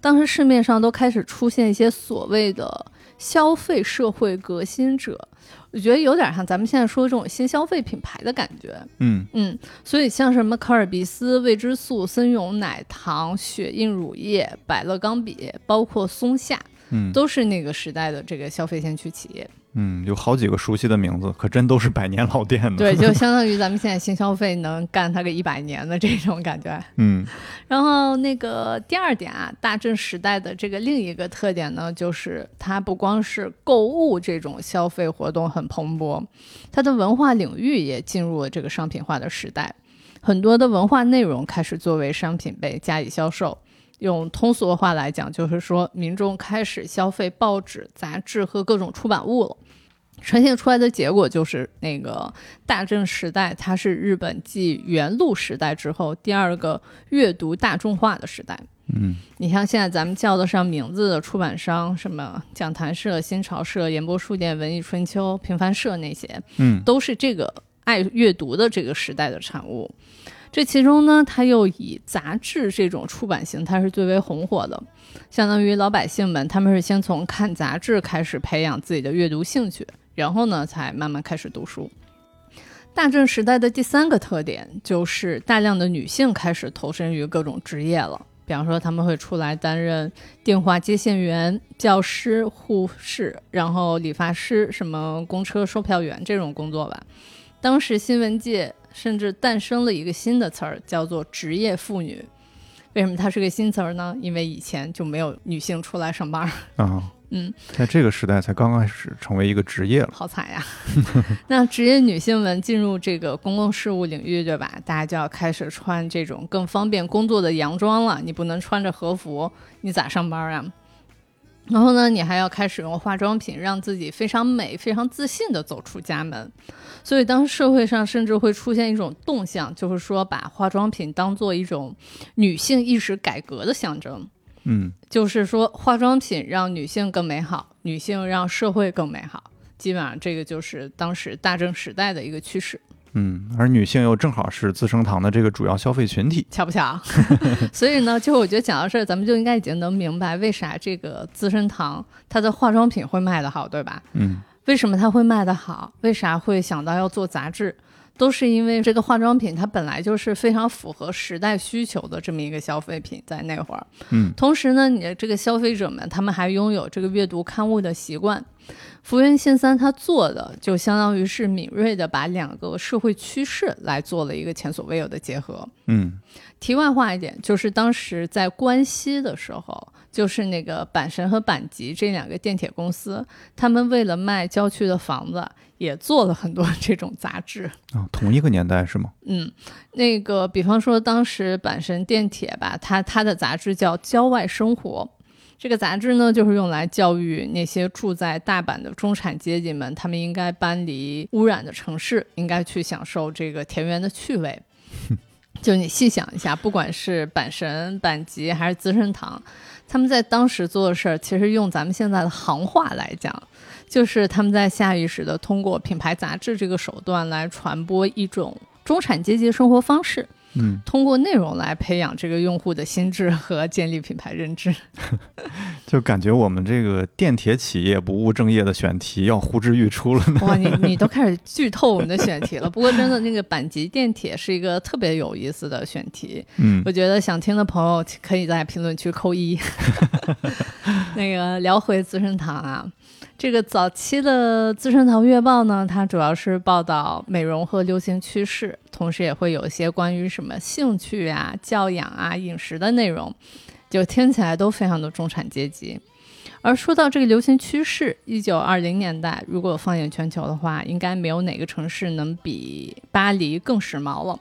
Speaker 1: 当时市面上都开始出现一些所谓的消费社会革新者，我觉得有点像咱们现在说的这种新消费品牌的感觉。
Speaker 2: 嗯
Speaker 1: 嗯，所以像什么卡尔必思、未知素、森永奶糖、雪印乳液、百乐钢笔，包括松下，
Speaker 2: 嗯
Speaker 1: 都是那个时代的这个消费先驱企业。
Speaker 2: 嗯，有好几个熟悉的名字，可真都是百年老店的。
Speaker 1: 对，就相当于 咱们现在新消费能干它个一百年的这种感觉。
Speaker 2: 嗯
Speaker 1: 然后那个第二点啊，大正时代的这个另一个特点呢，就是它不光是购物这种消费活动很蓬勃，它的文化领域也进入了这个商品化的时代，很多的文化内容开始作为商品被加以销售。用通俗的话来讲，就是说民众开始消费报纸、杂志和各种出版物了。呈现出来的结果就是，那个大正时代，它是日本继元禄时代之后第二个阅读大众化的时代。
Speaker 2: 嗯
Speaker 1: 你像现在咱们叫得上名字的出版商，什么讲谈社、新潮社、演播书店、文艺春秋、平凡社那些，
Speaker 2: 嗯
Speaker 1: 都是这个爱阅读的这个时代的产物。这其中呢，它又以杂志这种出版形态是最为红火的，相当于老百姓们他们是先从看杂志开始培养自己的阅读兴趣，然后呢才慢慢开始读书。大正时代的第三个特点就是大量的女性开始投身于各种职业了，比方说他们会出来担任电话接线员、教师、护士，然后理发师、什么公车售票员这种工作吧。当时新闻界甚至诞生了一个新的词儿，叫做“职业妇女”。为什么它是个新词儿呢？因为以前就没有女性出来上班儿，
Speaker 2: 啊，
Speaker 1: 嗯，
Speaker 2: 在这个时代才刚开始成为一个职业了。
Speaker 1: 好惨呀！那职业女性们进入这个公共事务领域，对吧？大家就要开始穿这种更方便工作的洋装了。你不能穿着和服，你咋上班啊？然后呢，你还要开始用化妆品，让自己非常美、非常自信地走出家门。所以，当社会上甚至会出现一种动向，就是说把化妆品当做一种女性意识改革的象征。
Speaker 2: 嗯
Speaker 1: 就是说，化妆品让女性更美好，女性让社会更美好。基本上，这个就是当时大正时代的一个趋势，
Speaker 2: 嗯，而女性又正好是资生堂的这个主要消费群体。
Speaker 1: 巧不巧？所以呢，就我觉得讲到这儿，咱们就应该已经能明白为啥这个资生堂它的化妆品会卖得好，对吧？
Speaker 2: 嗯
Speaker 1: 为什么它会卖得好？为啥会想到要做杂志？都是因为这个化妆品它本来就是非常符合时代需求的这么一个消费品，在那会儿。
Speaker 2: 嗯
Speaker 1: 同时呢，你的这个消费者们，他们还拥有这个阅读刊物的习惯。福原信三他做的就相当于是敏锐的把两个社会趋势来做了一个前所未有的结合。
Speaker 2: 嗯
Speaker 1: 题外话一点，就是当时在关西的时候，就是那个阪神和阪急这两个电铁公司，他们为了卖郊区的房子，也做了很多 这种杂志。
Speaker 2: 啊，同一个年代是吗？
Speaker 1: 嗯，那个比方说当时阪神电铁吧，它它的杂志叫《郊外生活》，这个杂志呢，就是用来教育那些住在大阪的中产阶级们，他们应该搬离污染的城市，应该去享受这个田园的趣味。就你细想一下，不管是阪神、阪急还是资生堂，他们在当时做的事儿，其实用咱们现在的行话来讲，就是他们在下意识的通过品牌杂志这个手段来传播一种中产阶级生活方式。
Speaker 2: 嗯，
Speaker 1: 通过内容来培养这个用户的心智和建立品牌认知，
Speaker 2: 就感觉我们这个电铁企业不务正业的选题要呼之欲出了呢。
Speaker 1: 哇，你你都开始 剧透我们的选题了。不过真的，那个阪急电铁是一个特别有意思的选题。
Speaker 2: 嗯
Speaker 1: 我觉得想听的朋友可以在评论区扣一。那个聊回资生堂啊，这个早期的资生堂月报呢，它主要是报道美容和流行趋势，同时也会有一些关于什么兴趣啊、教养啊、饮食的内容，就听起来都非常的中产阶级。而说到这个流行趋势，一九二零年代，如果放眼全球的话，应该没有哪个城市能比巴黎更时髦了。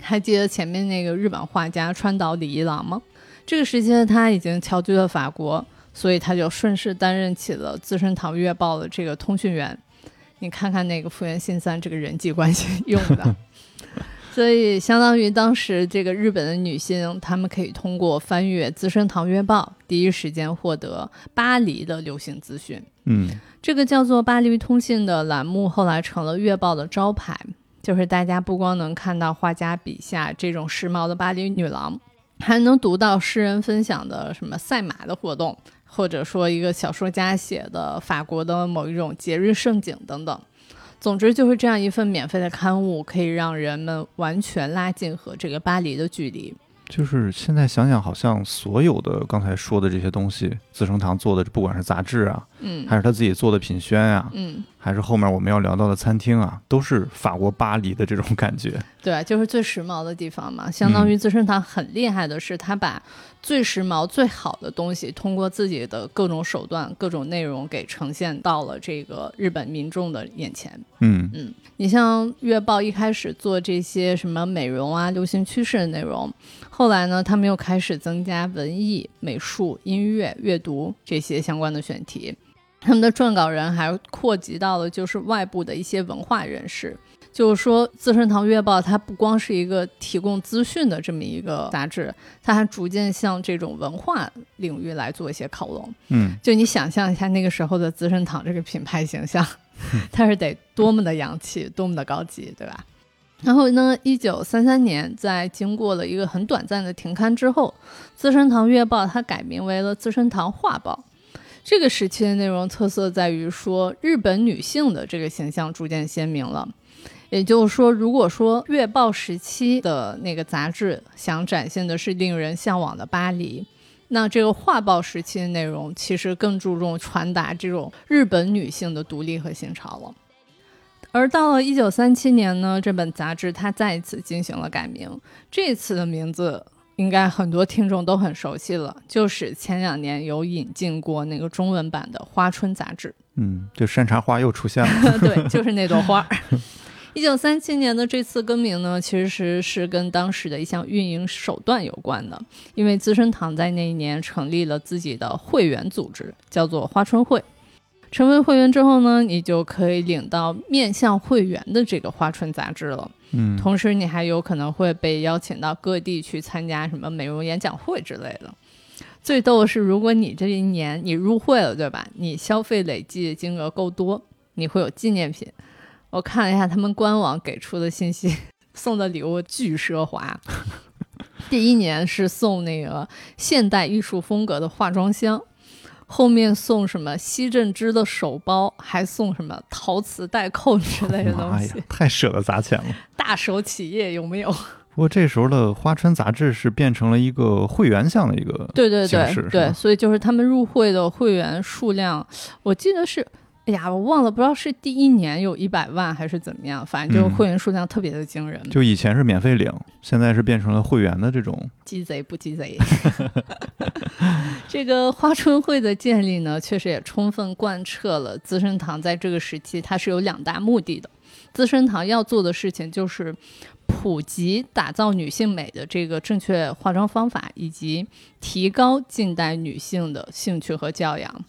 Speaker 1: 还记得前面那个日本画家川岛李一郎吗？这个时期的他已经侨居了法国，所以他就顺势担任起了资生堂月报的这个通讯员。你看看那个福原信三这个人际关系 用的，所以相当于当时这个日本的女性，她们可以通过翻阅资生堂月报，第一时间获得巴黎的流行资讯。
Speaker 2: 嗯
Speaker 1: 这个叫做“巴黎通信”的栏目后来成了月报的招牌，就是大家不光能看到画家笔下这种时髦的巴黎女郎，还能读到诗人分享的什么赛马的活动，或者说一个小说家写的法国的某一种节日盛景等等。总之，就是这样一份免费的刊物，可以让人们完全拉近和这个巴黎的距离。
Speaker 2: 就是现在想想，好像所有的刚才说的这些东西，资生堂做的，不管是杂志啊，
Speaker 1: 嗯
Speaker 2: 还是他自己做的品宣啊，
Speaker 1: 嗯，
Speaker 2: 还是后面我们要聊到的餐厅啊，都是法国巴黎的这种感觉。
Speaker 1: 对，就是最时髦的地方嘛。相当于资生堂很厉害的是，他把最时髦、最好的东西，通过自己的各种手段、各种内容给呈现到了这个日本民众的眼前。
Speaker 2: 嗯
Speaker 1: 嗯，你像月报一开始做这些什么美容啊、流行趋势的内容，后来呢，他们又开始增加文艺、美术、音乐、阅读这些相关的选题。他们的撰稿人还扩及到了就是外部的一些文化人士，就是说，《资生堂月报》它不光是一个提供资讯的这么一个杂志，它还逐渐向这种文化领域来做一些靠拢。
Speaker 2: 嗯，
Speaker 1: 就你想象一下那个时候的资生堂这个品牌形象，它是得多么的洋气，多么的高级，对吧？然后呢，一九三三年，在经过了一个很短暂的停刊之后，《资生堂月报》它改名为了《资生堂画报》。这个时期的内容特色在于说，日本女性的这个形象逐渐鲜明了。也就是说，如果说月报时期的那个杂志想展现的是令人向往的巴黎，那这个画报时期的内容其实更注重传达这种日本女性的独立和新潮了。而到了一九三七年呢，这本杂志它再一次进行了改名，这次的名字应该很多听众都很熟悉了，就是前两年有引进过那个中文版的《花春》杂志。
Speaker 2: 嗯，就山茶花又出现了。
Speaker 1: 对，就是那朵花儿。一九三七年的这次更名呢，其实是跟当时的一项运营手段有关的，因为资生堂在那一年成立了自己的会员组织，叫做花春会。成为会员之后呢，你就可以领到面向会员的这个花春杂志了。
Speaker 2: 嗯，
Speaker 1: 同时，你还有可能会被邀请到各地去参加什么美容演讲会之类的。最逗的是，如果你这一年你入会了，对吧？你消费累计金额够多，你会有纪念品。我看了一下他们官网给出的信息，送的礼物巨奢华。第一年是送那个现代艺术风格的化妆箱，后面送什么西镇之的手包，还送什么陶瓷带扣之类的东西，，
Speaker 2: 太舍得砸钱了。
Speaker 1: 大手企业有没有？
Speaker 2: 不过这时候的花川杂志是变成了一个会员向的一个
Speaker 1: 对对对对，所以就是他们入会的会员数量，我记得是，哎呀，我忘了，不知道是第一年有一百万还是怎么样，反正就是
Speaker 2: 嗯
Speaker 1: 会员数量特别的惊人，
Speaker 2: 就以前是免费领，现在是变成了会员的这种。
Speaker 1: 鸡贼不鸡贼。这个花春会的建立呢，确实也充分贯彻了资生堂在这个时期它是有两大目的的。资生堂要做的事情就是普及打造女性美的这个正确化妆方法，以及提高近代女性的兴趣和教养。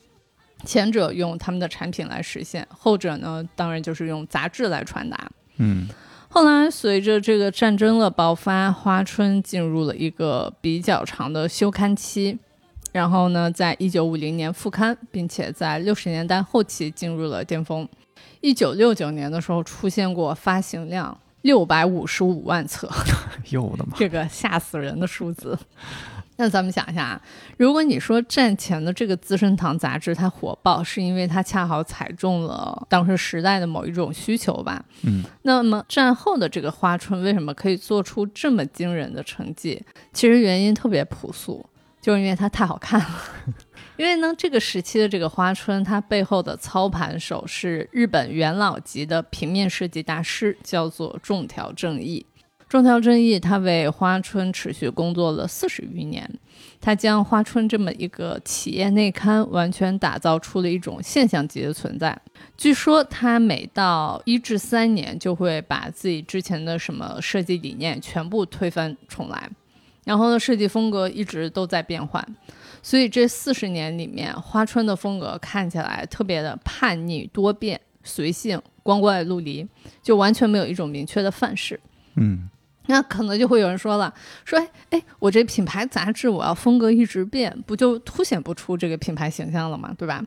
Speaker 1: 前者用他们的产品来实现，后者呢，当然就是用杂志来传达。
Speaker 2: 嗯，
Speaker 1: 后来随着这个战争的爆发，花春进入了一个比较长的休刊期，然后呢，在一九五零年复刊，并且在六十年代后期进入了巅峰。一九六九年的时候，出现过发行量六百五十五万册，
Speaker 2: 哟我的妈！
Speaker 1: 这个吓死人的数字。那咱们想一下啊，如果你说战前的这个资生堂杂志它火爆，是因为它恰好踩中了当时时代的某一种需求吧？
Speaker 2: 嗯，
Speaker 1: 那么战后的这个花春为什么可以做出这么惊人的成绩？其实原因特别朴素，就是因为它太好看了。因为呢，这个时期的这个花春，它背后的操盘手是日本元老级的平面设计大师，叫做种条正义。中条正义，他为花春持续工作了四十余年，他将花春这么一个企业内刊完全打造出了一种现象级的存在。据说他每到一至三年，就会把自己之前的什么设计理念全部推翻重来，然后呢，设计风格一直都在变换。所以这四十年里面，花春的风格看起来特别的叛逆、多变、随性、光怪陆离，就完全没有一种明确的范式。
Speaker 2: 嗯。
Speaker 1: 那可能就会有人说了，说哎，我这品牌杂志我要风格一直变，不就凸显不出这个品牌形象了吗？对吧？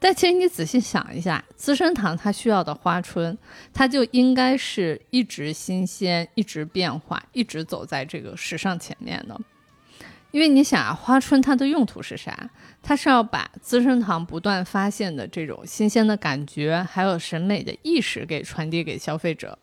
Speaker 1: 但其实你仔细想一下，资生堂它需要的花春，它就应该是一直新鲜、一直变化、一直走在这个时尚前面的。因为你想啊，花春它的用途是啥？它是要把资生堂不断发现的这种新鲜的感觉，还有审美的意识给传递给消费者。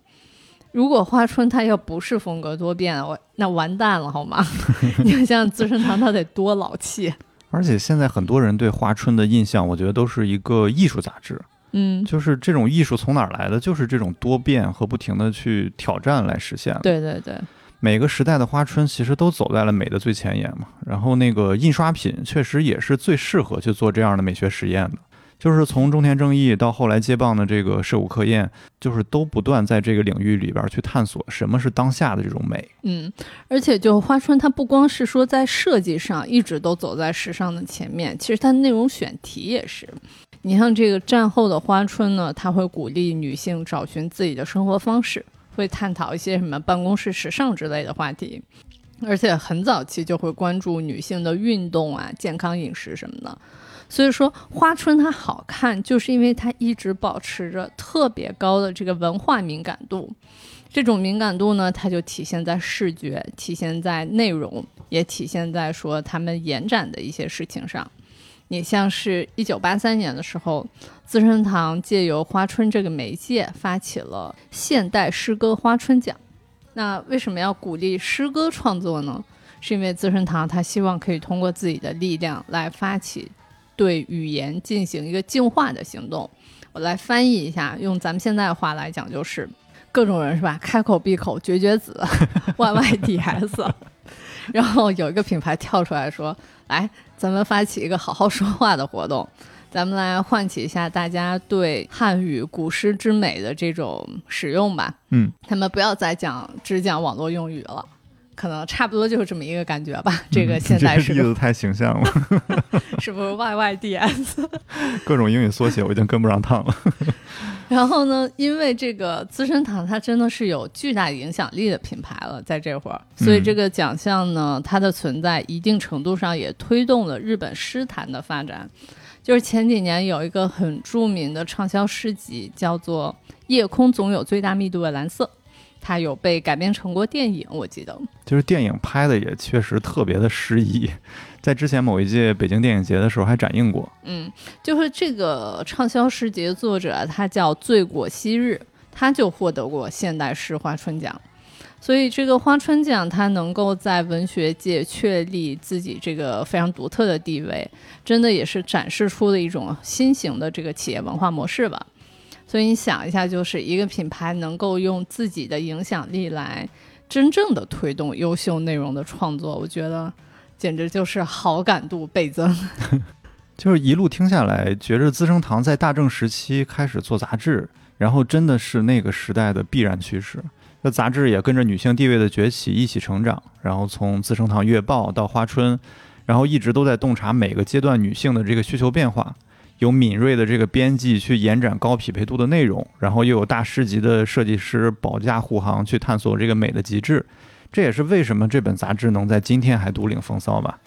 Speaker 1: 如果花春它要不是风格多变，我那完蛋了，好吗？你像资生堂，它得多老气。
Speaker 2: 而且现在很多人对花春的印象，我觉得都是一个艺术杂志。
Speaker 1: 嗯，
Speaker 2: 就是这种艺术从哪儿来的？就是这种多变和不停的去挑战来实现。
Speaker 1: 对对对，
Speaker 2: 每个时代的花春其实都走在了美的最前沿嘛。然后那个印刷品确实也是最适合去做这样的美学实验的。就是从中田正义到后来接棒的这个涉谷克彦，就是都不断在这个领域里边去探索什么是当下的这种美。
Speaker 1: 嗯，而且就花春，它不光是说在设计上一直都走在时尚的前面，其实它内容选题也是。你像这个战后的花春呢，它会鼓励女性找寻自己的生活方式，会探讨一些什么办公室时尚之类的话题，而且很早期就会关注女性的运动啊、健康饮食什么的。所以说，花春它好看，就是因为它一直保持着特别高的这个文化敏感度。这种敏感度呢，它就体现在视觉，体现在内容，也体现在说他们延展的一些事情上。你像是一九八三年的时候，资生堂借由花春这个媒介发起了现代诗歌花春奖。那为什么要鼓励诗歌创作呢？是因为资生堂它希望可以通过自己的力量来发起。对语言进行一个净化的行动，我来翻译一下，用咱们现在的话来讲，就是各种人是吧？开口闭口绝绝子，Y Y D S，然后有一个品牌跳出来说：“来，咱们发起一个好好说话的活动，咱们来唤起一下大家对汉语古诗之美的这种使用吧。”
Speaker 2: 嗯，
Speaker 1: 他们不要再讲只讲网络用语了。可能差不多就是这么一个感觉吧。这个现在是
Speaker 2: 例子太形象了，
Speaker 1: 是不是 Y Y D S？
Speaker 2: 各种英语缩写我已经跟不上趟了。
Speaker 1: 然后呢，因为这个资生堂它真的是有巨大影响力的品牌了，在这会儿，所以这个奖项呢，它的存在一定程度上也推动了日本诗坛的发展。就是前几年有一个很著名的畅销诗集，叫做《夜空总有最大密度的蓝色》。它有被改编成过电影，我记得
Speaker 2: 就是电影拍的也确实特别的诗意，在之前某一届北京电影节的时候还展映过。
Speaker 1: 嗯，就是这个畅销诗集的作者，他叫醉果昔日，他就获得过现代诗花春奖，所以这个花春奖它能够在文学界确立自己这个非常独特的地位，真的也是展示出了一种新型的这个企业文化模式吧。所以你想一下，就是一个品牌能够用自己的影响力来真正的推动优秀内容的创作，我觉得简直就是好感度倍增。
Speaker 2: 就是一路听下来，觉着资生堂在大正时期开始做杂志，然后真的是那个时代的必然趋势。那杂志也跟着女性地位的崛起一起成长，然后从资生堂月报到花春，然后一直都在洞察每个阶段女性的这个需求变化。有敏锐的这个编辑去延展高匹配度的内容，然后又有大师级的设计师保驾护航去探索这个美的极致。这也是为什么这本杂志能在今天还独领风骚吧。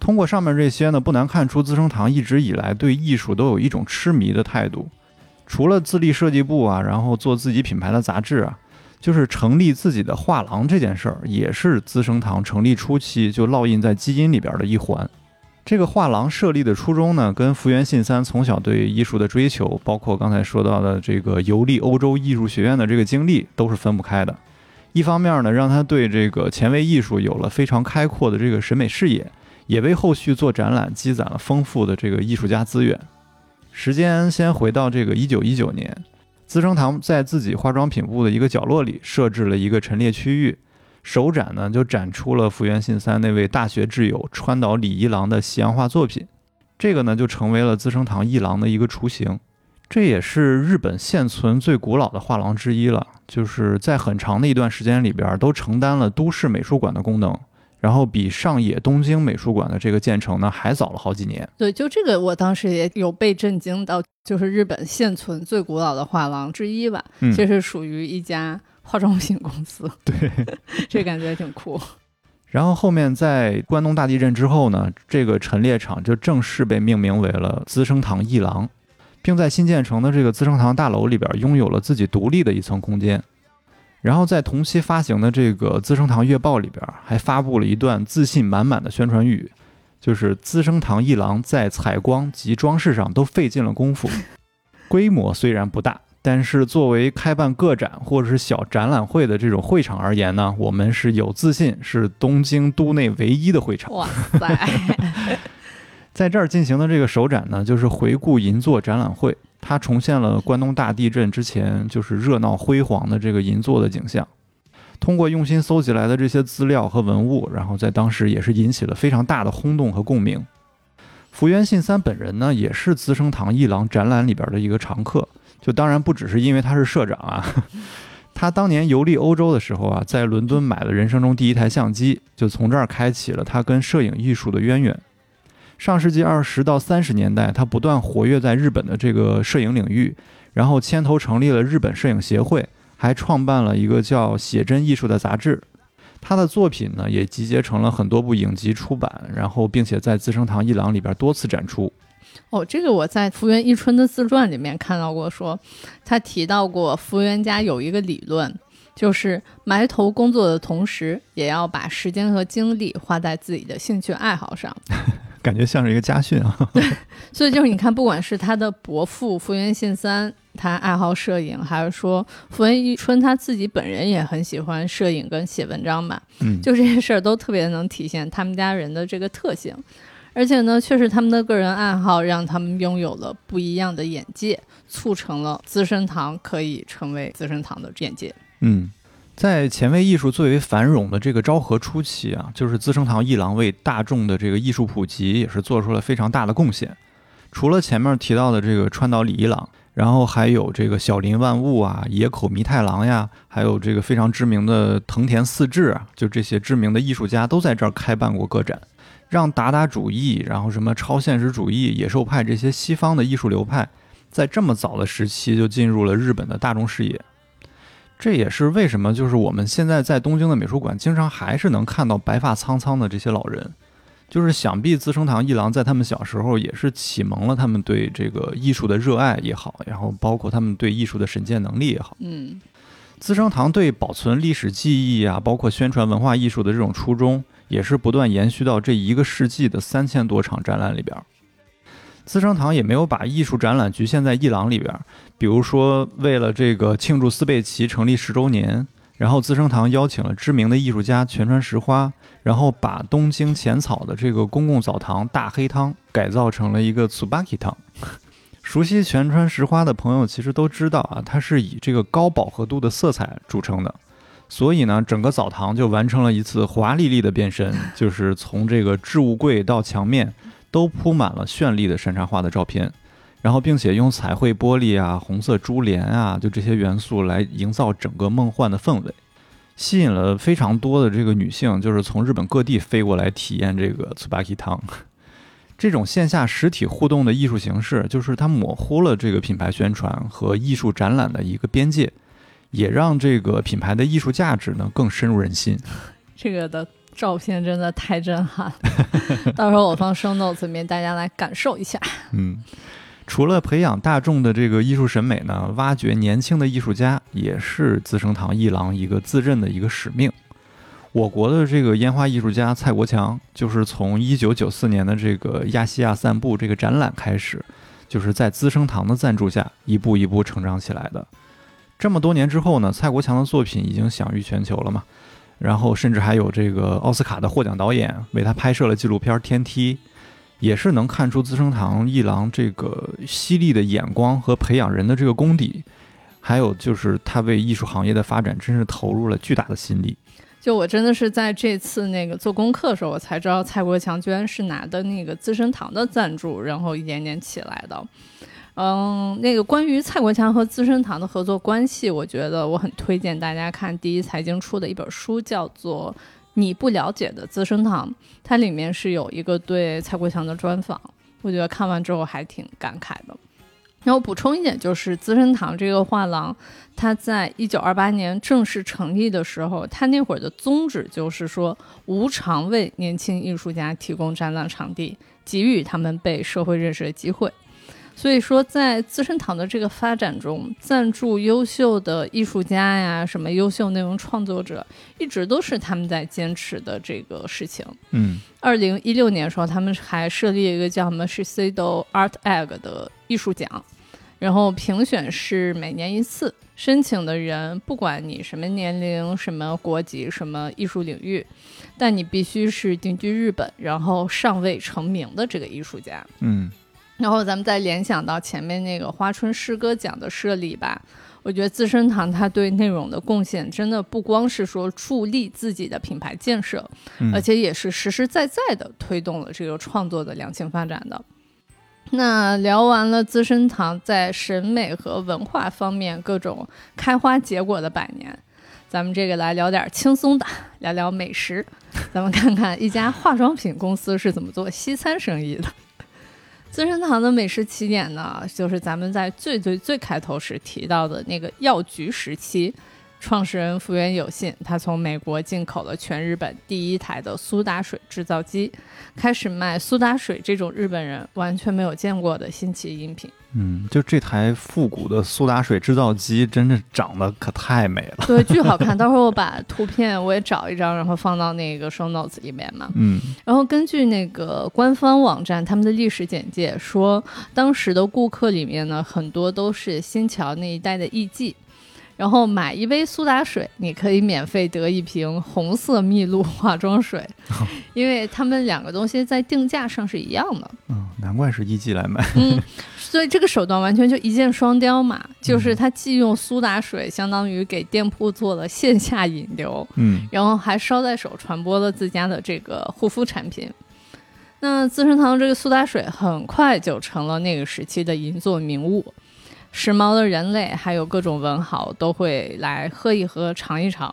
Speaker 2: 通过上面这些呢，不难看出资生堂一直以来对艺术都有一种痴迷的态度。除了自立设计部啊，然后做自己品牌的杂志啊，就是成立自己的画廊这件事儿，也是资生堂成立初期就烙印在基因里边的一环。这个画廊设立的初衷呢，跟福原信三从小对艺术的追求，包括刚才说到的这个游历欧洲艺术学院的这个经历，都是分不开的。一方面呢，让他对这个前卫艺术有了非常开阔的这个审美视野，也为后续做展览积攒了丰富的这个艺术家资源。时间先回到这个一九一九年，资生堂在自己化妆品部的一个角落里设置了一个陈列区域。首展呢，就展出了福原信三那位大学挚友川岛李一郎的西洋画作品，这个呢就成为了资生堂一郎的一个雏形，这也是日本现存最古老的画廊之一了，就是在很长的一段时间里边都承担了都市美术馆的功能，然后比上野东京美术馆的这个建成呢还早了好几年。
Speaker 1: 对，就这个我当时也有被震惊到，就是日本现存最古老的画廊之一吧，这是属于一家。化妆品公司，
Speaker 2: 对，
Speaker 1: 这感觉挺酷。
Speaker 2: 然后后面在关东大地震之后呢，这个陈列场就正式被命名为了资生堂一郎，并在新建成的这个资生堂大楼里边拥有了自己独立的一层空间。然后在同期发行的这个资生堂月报里边，还发布了一段自信满满的宣传语，就是资生堂一郎在采光及装饰上都费尽了功夫，规模虽然不大。但是作为开办个展或者是小展览会的这种会场而言呢，我们是有自信是东京都内唯一的会场。
Speaker 1: 哇塞，
Speaker 2: 在这儿进行的这个首展呢，就是回顾银座展览会，它重现了关东大地震之前就是热闹辉煌的这个银座的景象。通过用心搜集来的这些资料和文物，然后在当时也是引起了非常大的轰动和共鸣。福原信三本人呢，也是资生堂一郎展览里边的一个常客。就当然不只是因为他是社长啊，他当年游历欧洲的时候啊，在伦敦买了人生中第一台相机，就从这儿开启了他跟摄影艺术的渊源。上世纪二十到三十年代，他不断活跃在日本的这个摄影领域，然后牵头成立了日本摄影协会，还创办了一个叫《写真艺术》的杂志。他的作品呢，也集结成了很多部影集出版，然后并且在资生堂一廊里边多次展出。
Speaker 1: 哦，这个我在福原一春的自传里面看到过，说他提到过福原家有一个理论，就是埋头工作的同时，也要把时间和精力花在自己的兴趣爱好上。
Speaker 2: 感觉像是一个家训啊。
Speaker 1: 对，所以就是你看，不管是他的伯父福原信三，他爱好摄影，还是说福原一春他自己本人也很喜欢摄影跟写文章吧，
Speaker 2: 嗯，
Speaker 1: 就这些事儿都特别能体现他们家人的这个特性。而且呢，确实他们的个人爱好让他们拥有了不一样的眼界，促成了资生堂可以成为资生堂的眼界。
Speaker 2: 嗯，在前卫艺术最为繁荣的这个昭和初期啊，就是资生堂一郎为大众的这个艺术普及也是做出了非常大的贡献。除了前面提到的这个川岛李一郎，然后还有这个小林万物啊、野口弥太郎呀，还有这个非常知名的藤田四治啊，就这些知名的艺术家都在这儿开办过个展。让达达主义，然后什么超现实主义、野兽派这些西方的艺术流派，在这么早的时期就进入了日本的大众视野。这也是为什么，就是我们现在在东京的美术馆，经常还是能看到白发苍苍的这些老人。就是想必资生堂一郎在他们小时候也是启蒙了他们对这个艺术的热爱也好，然后包括他们对艺术的审鉴能力也好。
Speaker 1: 嗯，
Speaker 2: 资生堂对保存历史记忆啊，包括宣传文化艺术的这种初衷。也是不断延续到这一个世纪的三千多场展览里边，资生堂也没有把艺术展览局限在艺廊里边。比如说，为了这个庆祝斯贝奇成立十周年，然后资生堂邀请了知名的艺术家全川石花，然后把东京浅草的这个公共澡堂大黑汤改造成了一个 Tsubaki 汤。熟悉全川石花的朋友其实都知道啊，它是以这个高饱和度的色彩著称的。所以呢，整个澡堂就完成了一次华丽丽的变身，就是从这个置物柜到墙面都铺满了绚丽的山茶花的照片，然后并且用彩绘玻璃啊、红色珠帘啊，就这些元素来营造整个梦幻的氛围，吸引了非常多的这个女性，就是从日本各地飞过来体验这个 Tsubaki 汤。这种线下实体互动的艺术形式，就是它模糊了这个品牌宣传和艺术展览的一个边界，也让这个品牌的艺术价值呢更深入人心。
Speaker 1: 这个的照片真的太震撼了，到时候我放生 notes 里面，大家来感受一下。
Speaker 2: 嗯，除了培养大众的这个艺术审美呢，挖掘年轻的艺术家，也是资生堂一郎一个自认的一个使命。我国的这个烟花艺术家蔡国强，就是从一九九四年的这个亚细亚散步这个展览开始，就是在资生堂的赞助下，一步一步成长起来的。这么多年之后呢，蔡国强的作品已经享誉全球了嘛，然后甚至还有这个奥斯卡的获奖导演为他拍摄了纪录片《天梯》，也是能看出资生堂一郎这个犀利的眼光和培养人的这个功底，还有就是他为艺术行业的发展真是投入了巨大的心力。
Speaker 1: 就我真的是在这次那个做功课的时候，我才知道蔡国强居然是拿的那个资生堂的赞助，然后一点点起来的。嗯，那个关于蔡国强和资生堂的合作关系，我觉得我很推荐大家看第一财经出的一本书，叫做《你不了解的资生堂》，它里面是有一个对蔡国强的专访，我觉得看完之后还挺感慨的。然后补充一点，就是资生堂这个画廊，它在一九二八年正式成立的时候，它那会儿的宗旨就是说，无偿为年轻艺术家提供展览场地，给予他们被社会认识的机会。所以说，在资生堂的这个发展中，赞助优秀的艺术家呀，什么优秀内容创作者，一直都是他们在坚持的这个事情。
Speaker 2: 嗯，
Speaker 1: 二零一六年的时候，他们还设立一个叫什么 Shiseido Art Egg 的艺术奖。然后评选是每年一次，申请的人不管你什么年龄、什么国籍、什么艺术领域，但你必须是定居日本，然后尚未成名的这个艺术家。
Speaker 2: 嗯，
Speaker 1: 然后咱们再联想到前面那个花春诗歌奖的设立吧，我觉得资生堂它对内容的贡献真的不光是说助力自己的品牌建设，而且也是实实在在的推动了这个创作的良性发展的。那聊完了资生堂在审美和文化方面各种开花结果的百年，咱们这个来聊点轻松的，聊聊美食。咱们看看一家化妆品公司是怎么做西餐生意的。资生堂的美食起点呢，就是咱们在最最最开头时提到的那个药局时期。创始人福原有信，他从美国进口了全日本第一台的苏打水制造机，开始卖苏打水这种日本人完全没有见过的新奇饮品。
Speaker 2: 嗯，就这台复古的苏打水制造机，真的长得可太美了。
Speaker 1: 对，巨好看。到时候我把图片我也找一张，然后放到那个 show notes 里面嘛。
Speaker 2: 嗯。
Speaker 1: 然后根据那个官方网站他们的历史简介说，当时的顾客里面呢，很多都是新桥那一带的艺妓。然后买一杯苏打水，你可以免费得一瓶红色蜜露化妆水，因为他们两个东西在定价上是一样的。
Speaker 2: 嗯，难怪是一季来买。
Speaker 1: 嗯，所以这个手段完全就一箭双雕嘛，就是他既用苏打水，相当于给店铺做了线下引流，
Speaker 2: 嗯，
Speaker 1: 然后还捎带手传播了自家的这个护肤产品。那资生堂这个苏打水很快就成了那个时期的银座名物。时髦的人类，还有各种文豪都会来喝一喝、尝一尝。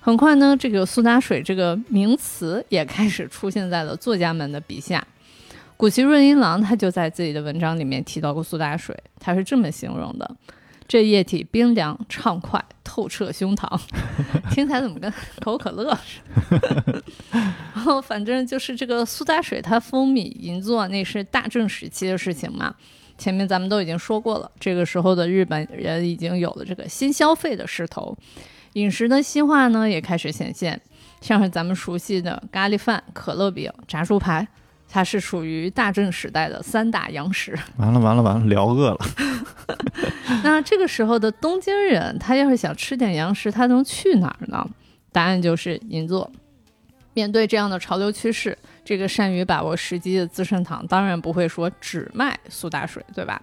Speaker 1: 很快呢，这个苏打水这个名词也开始出现在了作家们的笔下。古崎润一郎他就在自己的文章里面提到过苏打水，他是这么形容的：这液体冰凉畅快，透彻胸膛。听起来怎么跟可口可乐似的？然后反正就是这个苏打水，它风靡银座，那是大正时期的事情嘛。前面咱们都已经说过了，这个时候的日本人已经有了这个新消费的势头，饮食的西化呢也开始显现，像是咱们熟悉的咖喱饭、可乐饼、炸猪排，它是属于大正时代的三大洋食。
Speaker 2: 完了完了完了，聊饿了。
Speaker 1: 那这个时候的东京人，他要是想吃点洋食，他能去哪儿呢？答案就是银座。面对这样的潮流趋势。这个善于把握时机的资生堂当然不会说只卖苏打水，对吧？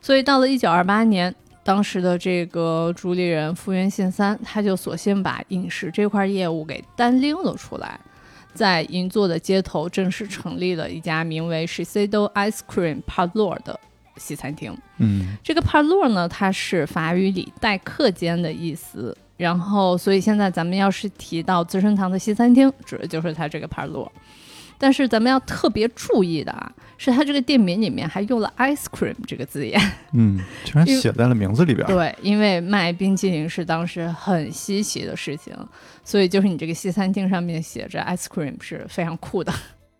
Speaker 1: 所以到了一九二八年，当时的这个主理人福原信三，他就索性把饮食这块业务给单拎了出来，在银座的街头正式成立了一家名为 Shiseido Ice Cream Parlor 的西餐厅。
Speaker 2: 嗯
Speaker 1: 这个 parlour 呢，它是法语里待客间的意思。然后，所以现在咱们要是提到资生堂的西餐厅，指的就是它这个 parlour。但是咱们要特别注意的啊，是它这个店名里面还用了 ice cream 这个字眼。
Speaker 2: 嗯，居然写在了名字里边。
Speaker 1: 对，因为卖冰淇淋是当时很稀奇的事情，所以就是你这个西餐厅上面写着 ice cream 是非常酷的。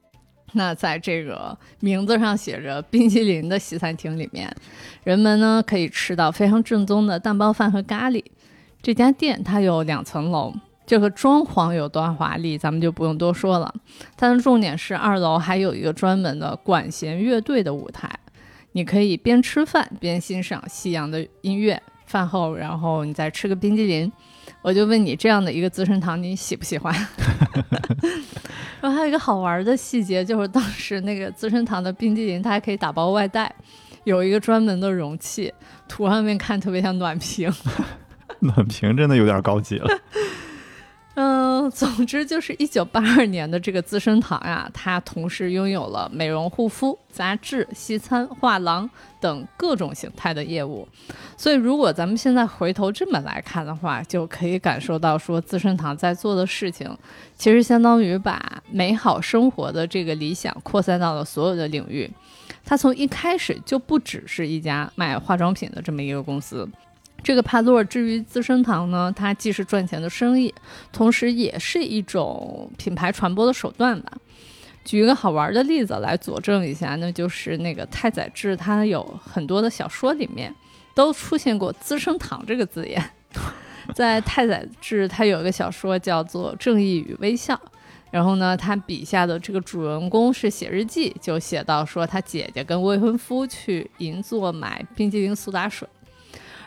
Speaker 1: 那在这个名字上写着冰淇淋的西餐厅里面，人们呢可以吃到非常正宗的蛋包饭和咖喱。这家店它有两层楼，这个装潢有多华丽，咱们就不用多说了。它的重点是二楼还有一个专门的管弦乐队的舞台，你可以边吃饭边欣赏西洋的音乐。饭后，然后你再吃个冰激凌，我就问你，这样的一个资生堂你喜不喜欢？然后还有一个好玩的细节，就是当时那个资生堂的冰激凌，它还可以打包外带，有一个专门的容器，图上面看特别像暖瓶。
Speaker 2: 暖瓶真的有点高级了。
Speaker 1: 嗯，总之就是一九八二年的这个资生堂呀，它同时拥有了美容护肤、杂志、西餐、画廊等各种形态的业务。所以，如果咱们现在回头这么来看的话，就可以感受到说，资生堂在做的事情，其实相当于把美好生活的这个理想扩散到了所有的领域。它从一开始就不只是一家卖化妆品的这么一个公司。这个帕洛至于资生堂呢，它既是赚钱的生意，同时也是一种品牌传播的手段吧。举一个好玩的例子来佐证一下，那就是那个太宰治，他有很多的小说里面都出现过“资生堂”这个字眼。在太宰治，他有一个小说叫做《正义与微笑》，然后呢，他笔下的这个主人公是写日记，就写到说他姐姐跟未婚夫去银座买冰激凌苏打水。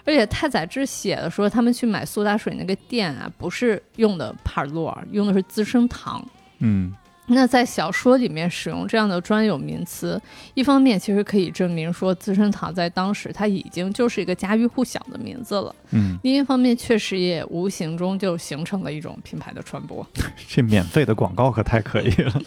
Speaker 1: 而且太宰治写的说，他们去买苏打水那个店啊，不是用的帕洛，用的是资生堂。
Speaker 2: 嗯，
Speaker 1: 那在小说里面使用这样的专有名词，一方面其实可以证明说资生堂在当时它已经就是一个家喻户晓的名字了。
Speaker 2: 嗯，
Speaker 1: 另一方面确实也无形中就形成了一种品牌的传播。
Speaker 2: 这免费的广告可太可以了。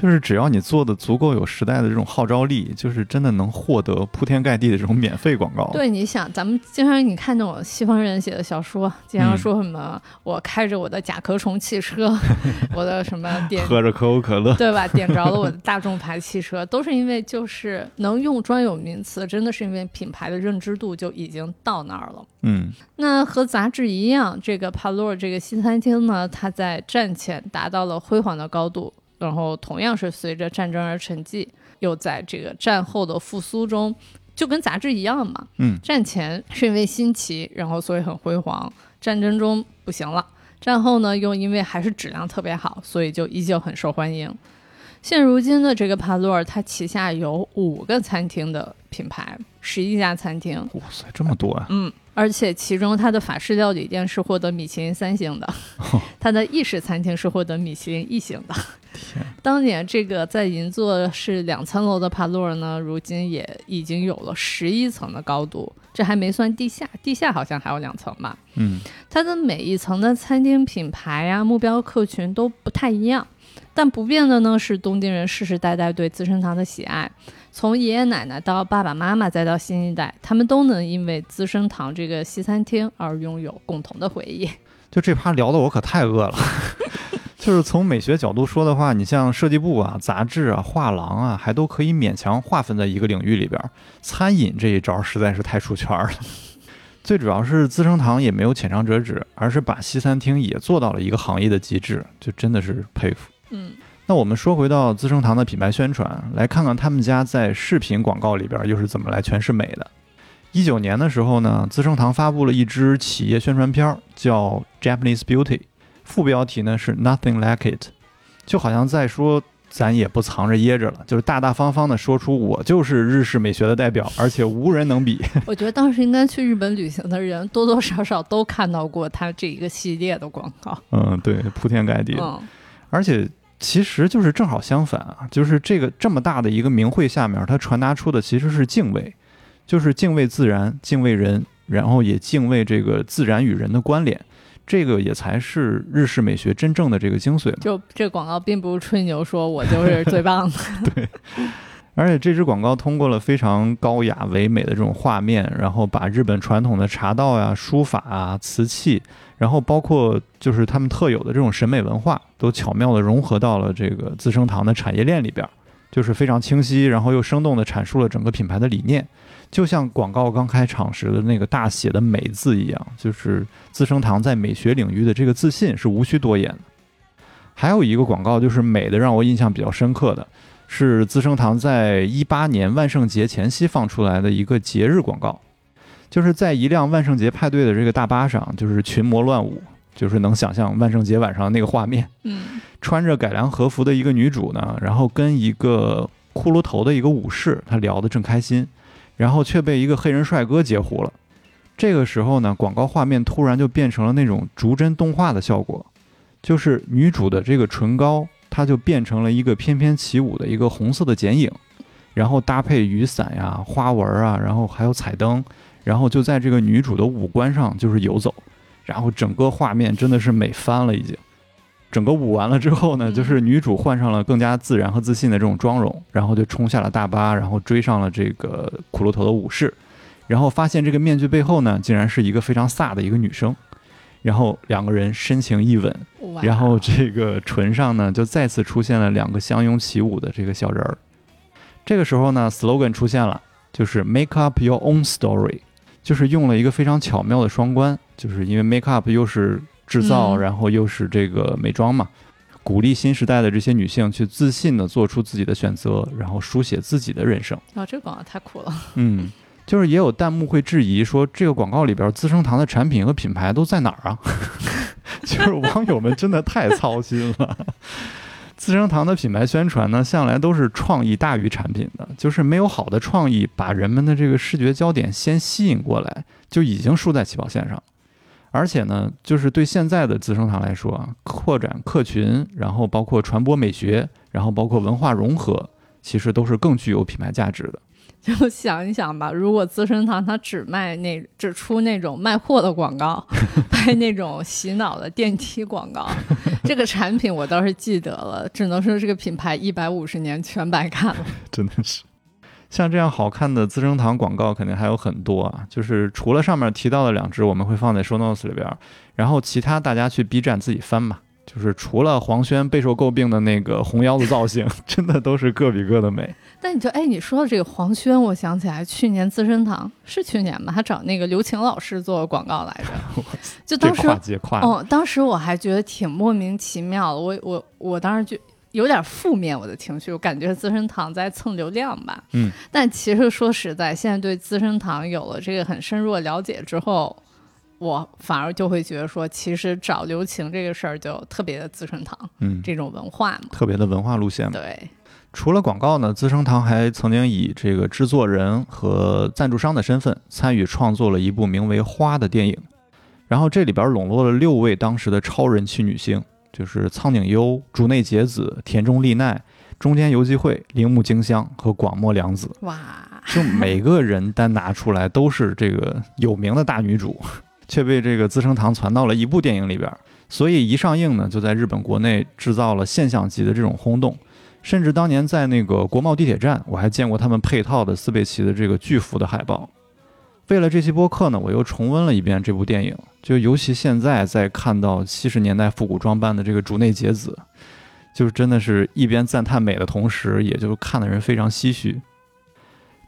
Speaker 2: 就是只要你做的足够有时代的这种号召力，就是真的能获得铺天盖地的这种免费广告。
Speaker 1: 对，你想，咱们经常你看那种西方人写的小说，经常说什么、我开着我的甲壳虫汽车，我的什么点
Speaker 2: 喝着可口可乐，
Speaker 1: 对吧？点着了我的大众牌汽车，都是因为就是能用专有名词，真的是因为品牌的认知度就已经到那儿了。
Speaker 2: 嗯
Speaker 1: 那和杂志一样，这个帕洛这个西餐厅呢，它在战前达到了辉煌的高度，然后同样是随着战争而沉寂，又在这个战后的复苏中，就跟杂志一样嘛。
Speaker 2: 嗯
Speaker 1: 战前是因为新奇，然后所以很辉煌，战争中不行了，战后呢又因为还是质量特别好，所以就依旧很受欢迎。现如今的这个帕洛尔，它旗下有五个餐厅的品牌，十一家餐厅，
Speaker 2: 哇塞，这么多啊！
Speaker 1: 嗯，而且其中它的法式料理店是获得米其林三星的，它的意式餐厅是获得米其林一星的。
Speaker 2: 天，
Speaker 1: 当年这个在银座是两层楼的帕洛尔呢，如今也已经有了十一层的高度，这还没算地下，地下好像还有两层吧。
Speaker 2: 嗯
Speaker 1: 它的每一层的餐厅品牌啊、目标客群都不太一样，但不变的呢是东京人世世代代对资生堂的喜爱，从爷爷奶奶到爸爸妈妈再到新一代，他们都能因为资生堂这个西餐厅而拥有共同的回忆。
Speaker 2: 就这趴聊的我可太饿了。就是从美学角度说的话，你像设计部啊、杂志啊、画廊啊，还都可以勉强划分在一个领域里边儿。餐饮这一招实在是太出圈了。最主要是资生堂也没有浅尝辄止，而是把西餐厅也做到了一个行业的极致，就真的是佩服。
Speaker 1: 嗯，
Speaker 2: 那我们说回到资生堂的品牌宣传，来看看他们家在视频广告里边又是怎么来诠释美的。一九年的时候呢，资生堂发布了一支企业宣传片儿，叫《Japanese Beauty》，副标题呢是 “Nothing Like It”，就好像在说咱也不藏着掖着了，就是大大方方的说出我就是日式美学的代表，而且无人能比。
Speaker 1: 我觉得当时应该去日本旅行的人多多少少都看到过它这一个系列的广告。
Speaker 2: 嗯，对，铺天盖地而且其实就是正好相反啊，就是这个这么大的一个名讳下面，它传达出的其实是敬畏，就是敬畏自然、敬畏人，然后也敬畏这个自然与人的关联，这个也才是日式美学真正的这个精髓嘛。
Speaker 1: 就这广告并不是吹牛说我就是最棒的。
Speaker 2: 而且这支广告通过了非常高雅唯美的这种画面，然后把日本传统的茶道呀、书法啊、瓷器，然后包括就是他们特有的这种审美文化，都巧妙地融合到了这个资生堂的产业链里边，就是非常清晰，然后又生动地阐述了整个品牌的理念，就像广告刚开场时的那个大写的“美”字一样，就是资生堂在美学领域的这个自信是无需多言的。还有一个广告就是美的让我印象比较深刻的。是资生堂在一八年万圣节前夕放出来的一个节日广告，就是在一辆万圣节派对的这个大巴上，就是群魔乱舞，就是能想象万圣节晚上那个画面。
Speaker 1: 嗯，
Speaker 2: 穿着改良和服的一个女主呢，然后跟一个骷髅头的一个武士，他聊得正开心，然后却被一个黑人帅哥截胡了。这个时候呢，广告画面突然就变成了那种逐帧动画的效果，就是女主的这个唇膏。它就变成了一个翩翩起舞的一个红色的剪影，然后搭配雨伞呀、花纹啊，然后还有彩灯，然后就在这个女主的五官上就是游走，然后整个画面真的是美翻了已经。整个舞完了之后呢，就是女主换上了更加自然和自信的这种妆容，然后就冲下了大巴，然后追上了这个骷髅头的武士，然后发现这个面具背后呢，竟然是一个非常飒的一个女生。然后两个人深情一吻，然后这个唇上呢就再次出现了两个相拥起舞的这个小人儿。这个时候呢，slogan 出现了，就是 make up your own story，就是用了一个非常巧妙的双关，就是因为 make up 又是制造，然后又是这个美妆嘛，鼓励新时代的这些女性去自信的做出自己的选择，然后书写自己的人生。
Speaker 1: 啊，这个广告太酷了。
Speaker 2: 嗯。就是也有弹幕会质疑说，这个广告里边资生堂的产品和品牌都在哪儿啊？就是网友们真的太操心了。资生堂的品牌宣传呢，向来都是创意大于产品的，就是没有好的创意，把人们的这个视觉焦点先吸引过来，就已经输在起跑线上。而且呢，就是对现在的资生堂来说啊，扩展客群，然后包括传播美学，然后包括文化融合，其实都是更具有品牌价值的。
Speaker 1: 就想一想吧，如果资生堂它只卖那只出那种卖货的广告，拍那种洗脑的电梯广告，这个产品我倒是记得了，只能说这个品牌一百五十年全白干了。
Speaker 2: 真的是，像这样好看的资生堂广告肯定还有很多啊，就是除了上面提到的两支，我们会放在 show notes 里边，然后其他大家去 B 站自己翻吧。就是除了黄轩备受诟病的那个红腰子造型，真的都是个比个的美。
Speaker 1: 但你就哎，你说的这个黄轩，我想起来去年资生堂是去年吧，他找那个刘晴老师做广告来着，就当时哦，当时我还觉得挺莫名其妙的。我我我当时就有点负面我的情绪，我感觉资生堂在蹭流量吧。
Speaker 2: 嗯，
Speaker 1: 但其实说实在，现在对资生堂有了这个很深入的了解之后。我反而就会觉得说，其实找刘晴这个事儿就特别的资生堂，
Speaker 2: 嗯，
Speaker 1: 这种文化嘛，
Speaker 2: 特别的文化路线嘛。
Speaker 1: 对，
Speaker 2: 除了广告呢，资生堂还曾经以这个制作人和赞助商的身份参与创作了一部名为《花》的电影，然后这里边笼络了六位当时的超人气女星，就是苍井优、竹内结子、田中丽奈、中间游纪惠、铃木京香和广末凉子。
Speaker 1: 哇，
Speaker 2: 就每个人单拿出来都是这个有名的大女主。却被这个资生堂传到了一部电影里边，所以一上映呢，就在日本国内制造了现象级的这种轰动，甚至当年在那个国贸地铁站，我还见过他们配套的斯贝奇的这个巨幅的海报。为了这期播客呢，我又重温了一遍这部电影，就尤其现在在看到七十年代复古装扮的这个竹内结子，就是真的是一边赞叹美的同时，也就看的人非常唏嘘。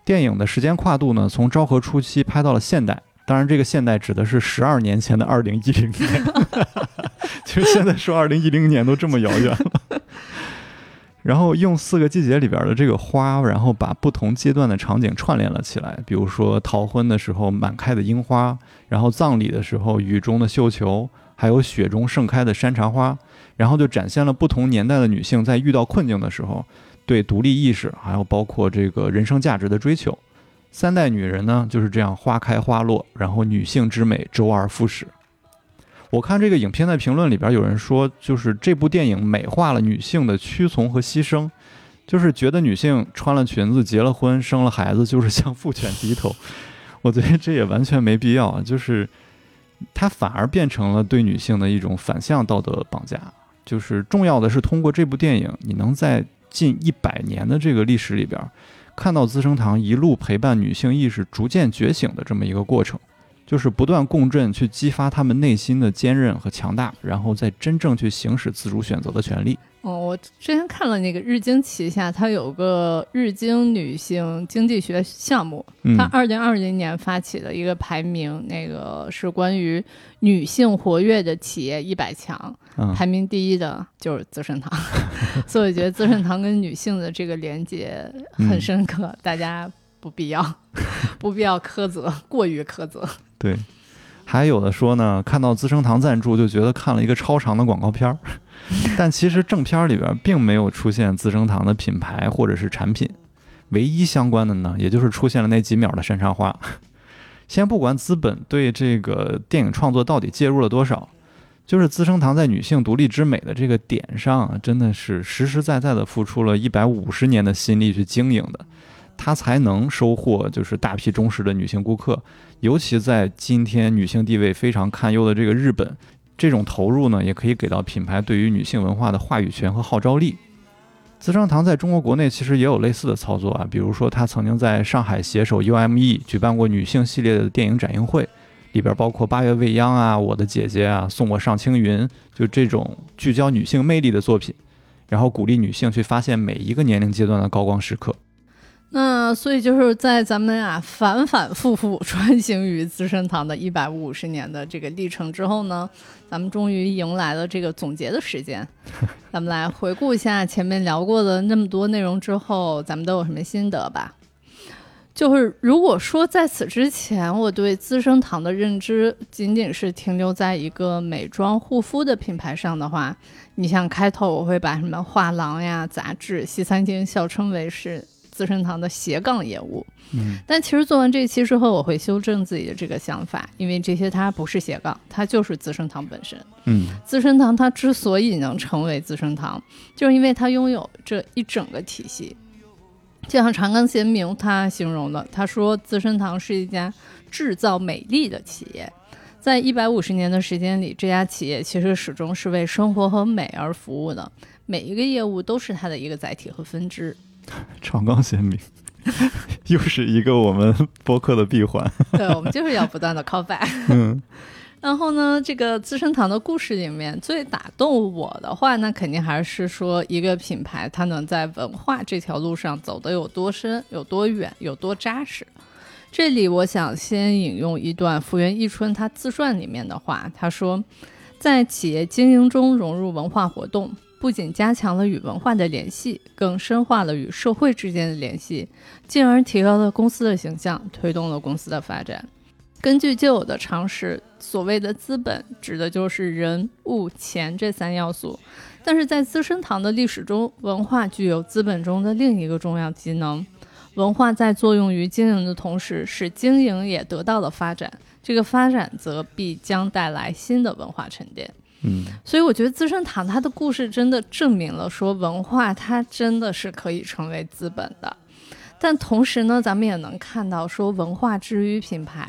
Speaker 2: 电影的时间跨度呢，从昭和初期拍到了现代。当然，这个现代指的是十二年前的二零一零年，其实现在说二零一零年都这么遥远了。然后用四个季节里边的这个花，然后把不同阶段的场景串联了起来。比如说逃婚的时候满开的樱花，然后葬礼的时候雨中的绣球，还有雪中盛开的山茶花，然后就展现了不同年代的女性在遇到困境的时候对独立意识，还有包括这个人生价值的追求。三代女人呢就是这样花开花落，然后女性之美周而复始。我看这个影片的评论里边有人说，就是这部电影美化了女性的屈从和牺牲，就是觉得女性穿了裙子、结了婚、生了孩子就是向父权低头。我觉得这也完全没必要，就是它反而变成了对女性的一种反向道德绑架。就是重要的是通过这部电影，你能在近一百年的这个历史里边。看到资生堂一路陪伴女性意识逐渐觉醒的这么一个过程，就是不断共振去激发他们内心的坚韧和强大，然后再真正去行使自主选择的权利。
Speaker 1: 哦，我之前看了那个日经旗下，它有个日经女性经济学项目，
Speaker 2: 嗯
Speaker 1: 它二零二零年发起的一个排名，那个是关于女性活跃的企业一百强，
Speaker 2: 嗯
Speaker 1: 排名第一的就是资生堂，所以我觉得资生堂跟女性的这个连接很深刻，大家不必要 不必要苛责，过于苛责。
Speaker 2: 对，还有的说呢，看到资生堂赞助就觉得看了一个超长的广告片儿，但其实正片里边并没有出现资生堂的品牌或者是产品，唯一相关的呢，也就是出现了那几秒的山茶花。先不管资本对这个电影创作到底介入了多少，就是资生堂在女性独立之美的这个点上，真的是实实在在的付出了一百五十年的心力去经营的，它才能收获就是大批忠实的女性顾客。尤其在今天女性地位非常堪忧的这个日本，这种投入呢，也可以给到品牌对于女性文化的话语权和号召力。资生堂在中国国内其实也有类似的操作啊，比如说它曾经在上海携手 UME 举办过女性系列的电影展映会，里边包括《八月未央》啊、《我的姐姐》啊、《送我上青云》，就这种聚焦女性魅力的作品，然后鼓励女性去发现每一个年龄阶段的高光时刻。
Speaker 1: 那所以就是在咱们啊反反复复 穿行于资生堂的一百五十年的这个历程之后呢，咱们终于迎来了这个总结的时间。咱们来回顾一下前面聊过的那么多内容之后，咱们都有什么心得吧？就是如果说在此之前，我对资生堂的认知仅仅是停留在一个美妆护肤的品牌上的话，你像开头我会把什么画廊呀、杂志、西餐厅笑称为是资生堂的斜杠业务。
Speaker 2: 嗯，
Speaker 1: 但其实做完这一期之后，我会修正自己的这个想法，因为这些它不是斜杠，它就是资生堂本身。
Speaker 2: 嗯
Speaker 1: 资生堂它之所以能成为资生堂，就是因为它拥有这一整个体系。就像长庚贤明他形容的，他说资生堂是一家制造美丽的企业。在一百五十年的时间里，这家企业其实始终是为生活和美而服务的，每一个业务都是它的一个载体和分支。
Speaker 2: 长冈贤明，又是一个我们播客的闭环。
Speaker 1: 对，我们就是要不断的 call back。
Speaker 2: 嗯
Speaker 1: 然后呢，这个资生堂的故事里面最打动我的话，那肯定还是说一个品牌它能在文化这条路上走得有多深、有多远、有多扎实。这里我想先引用一段福原一春他自传里面的话，他说，在企业经营中融入文化活动，不仅加强了与文化的联系，更深化了与社会之间的联系，进而提高了公司的形象，推动了公司的发展。根据旧有的常识，所谓的资本指的就是人、物、钱这三要素。但是在资生堂的历史中，文化具有资本中的另一个重要机能。文化在作用于经营的同时，使经营也得到了发展。这个发展则必将带来新的文化沉淀。
Speaker 2: 嗯
Speaker 1: 所以我觉得资生堂它的故事真的证明了说文化它真的是可以成为资本的，但同时呢，咱们也能看到说文化之于品牌。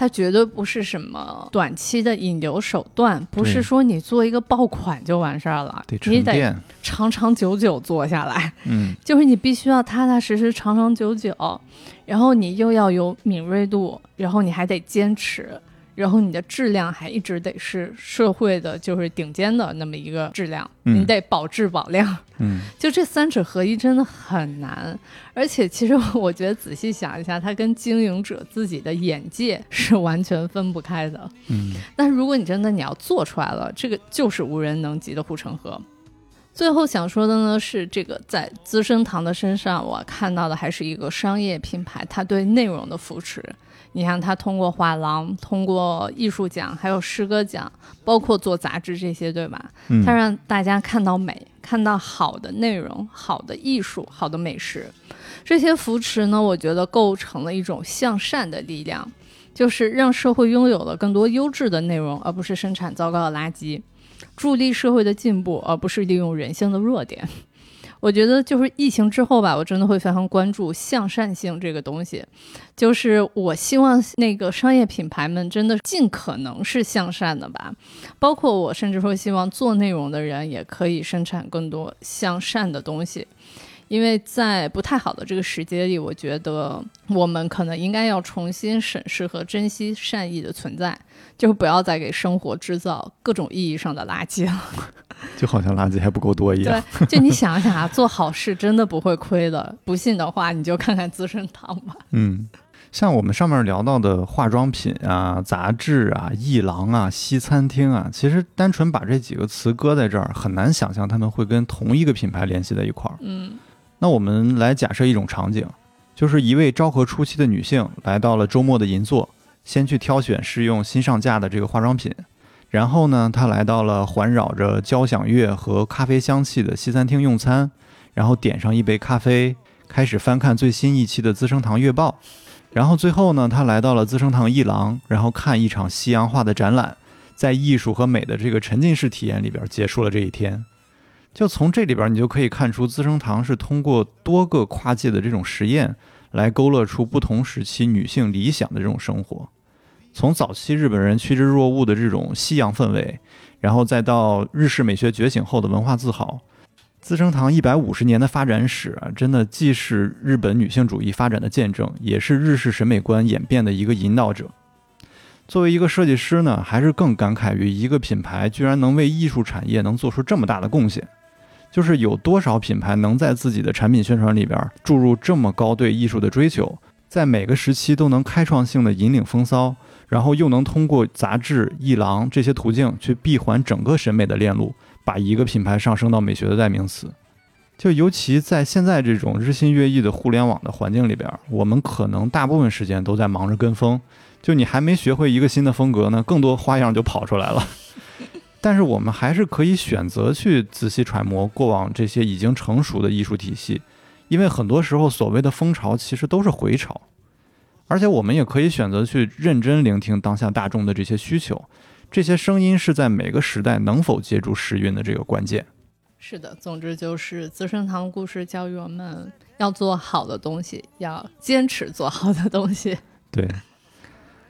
Speaker 1: 它绝对不是什么短期的引流手段，不是说你做一个爆款就完事儿了，
Speaker 2: 得
Speaker 1: 你得。长长久久做下来。
Speaker 2: 嗯
Speaker 1: 就是你必须要踏踏实实、长长久久，然后你又要有敏锐度，然后你还得坚持，然后你的质量还一直得是社会的就是顶尖的那么一个质量，
Speaker 2: 嗯
Speaker 1: 你得保质保量。
Speaker 2: 嗯
Speaker 1: 就这三者合一真的很难，而且其实我觉得仔细想一下，它跟经营者自己的眼界是完全分不开的。
Speaker 2: 嗯
Speaker 1: 但是如果你真的你要做出来了，这个就是无人能及的护城河。最后想说的呢是，这个在资生堂的身上，我看到的还是一个商业品牌，它对内容的扶持。你看，他通过画廊、通过艺术奖，还有诗歌奖，包括做杂志这些，对吧？
Speaker 2: 嗯，
Speaker 1: 它让大家看到美，看到好的内容、好的艺术、好的美食。这些扶持呢，我觉得构成了一种向善的力量，就是让社会拥有了更多优质的内容，而不是生产糟糕的垃圾，助力社会的进步，而不是利用人性的弱点。我觉得就是疫情之后吧，我真的会非常关注向善性这个东西。就是我希望那个商业品牌们真的尽可能是向善的吧，包括我甚至说希望做内容的人也可以生产更多向善的东西。因为在不太好的这个时节里，我觉得我们可能应该要重新审视和珍惜善意的存在，就是不要再给生活制造各种意义上的垃圾了。
Speaker 2: 就好像垃圾还不够多一样。
Speaker 1: 对，就你想想啊，做好事真的不会亏的。不信的话，你就看看资生堂吧。
Speaker 2: 嗯，像我们上面聊到的化妆品啊、杂志啊、艺廊啊、西餐厅啊，其实单纯把这几个词搁在这儿，很难想象他们会跟同一个品牌联系在一块儿。
Speaker 1: 嗯
Speaker 2: 那我们来假设一种场景，就是一位昭和初期的女性来到了周末的银座，先去挑选试用新上架的这个化妆品，然后呢，她来到了环绕着交响乐和咖啡香气的西餐厅用餐，然后点上一杯咖啡，开始翻看最新一期的资生堂月报，然后最后呢，她来到了资生堂一廊，然后看一场西洋画的展览，在艺术和美的这个沉浸式体验里边结束了这一天。就从这里边，你就可以看出资生堂是通过多个跨界的这种实验，来勾勒出不同时期女性理想的这种生活。从早期日本人趋之若鹜的这种西洋氛围，然后再到日式美学觉醒后的文化自豪，资生堂一百五十年的发展史啊，真的既是日本女性主义发展的见证，也是日式审美观演变的一个引导者。作为一个设计师呢，还是更感慨于一个品牌居然能为艺术产业能做出这么大的贡献。就是有多少品牌能在自己的产品宣传里边注入这么高对艺术的追求，在每个时期都能开创性的引领风骚，然后又能通过杂志、艺廊这些途径去闭环整个审美的链路，把一个品牌上升到美学的代名词。就尤其在现在这种日新月异的互联网的环境里边，我们可能大部分时间都在忙着跟风。就你还没学会一个新的风格呢，更多花样就跑出来了。但是我们还是可以选择去仔细揣摩过往这些已经成熟的艺术体系，因为很多时候所谓的风潮其实都是回潮，而且我们也可以选择去认真聆听当下大众的这些需求，这些声音是在每个时代能否接住时运的这个关键。
Speaker 1: 是的，总之就是资生堂故事教育我们要做好的东西，要坚持做好的东西。
Speaker 2: 对，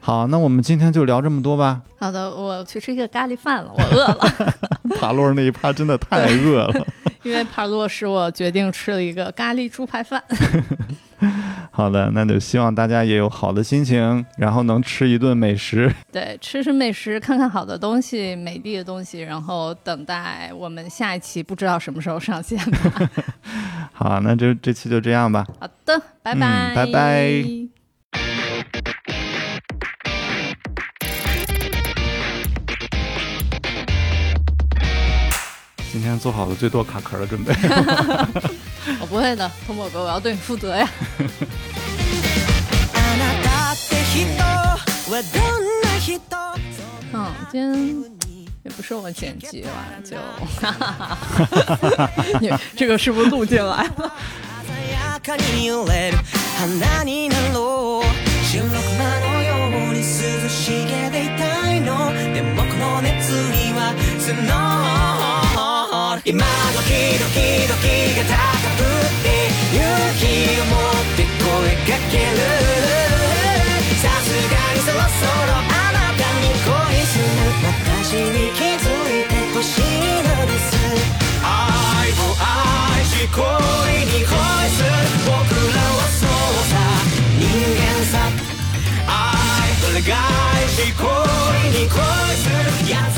Speaker 2: 好，那我们今天就聊这么多吧。
Speaker 1: 好的，我去吃一个咖喱饭了，我饿了。
Speaker 2: 帕洛那一趴真的太饿了。
Speaker 1: 因为帕洛使我决定吃了一个咖喱猪排饭。
Speaker 2: 好的，那就希望大家也有好的心情，然后能吃一顿美食。
Speaker 1: 对，吃吃美食，看看好的东西、美丽的东西，然后等待我们下一期不知道什么时候上线吧。
Speaker 2: 好，那就这期就这样吧。
Speaker 1: 好的，拜拜，
Speaker 2: 嗯拜拜。今天做好了最多卡壳的准备。
Speaker 1: 我不会的，通宝哥，我要对你负责呀。
Speaker 3: あなたって人はどんな人
Speaker 1: 嗯，今天也不是我剪辑完就，你这个是不是录进来了？
Speaker 3: 鮮やかに 今時々時が高ぶって勇気を持って声かけるさすがにそろそろあなたに恋する私に気づいてほしいのです愛を愛し恋に恋する僕らはそうさ人間さ愛と願いし恋に恋するやつ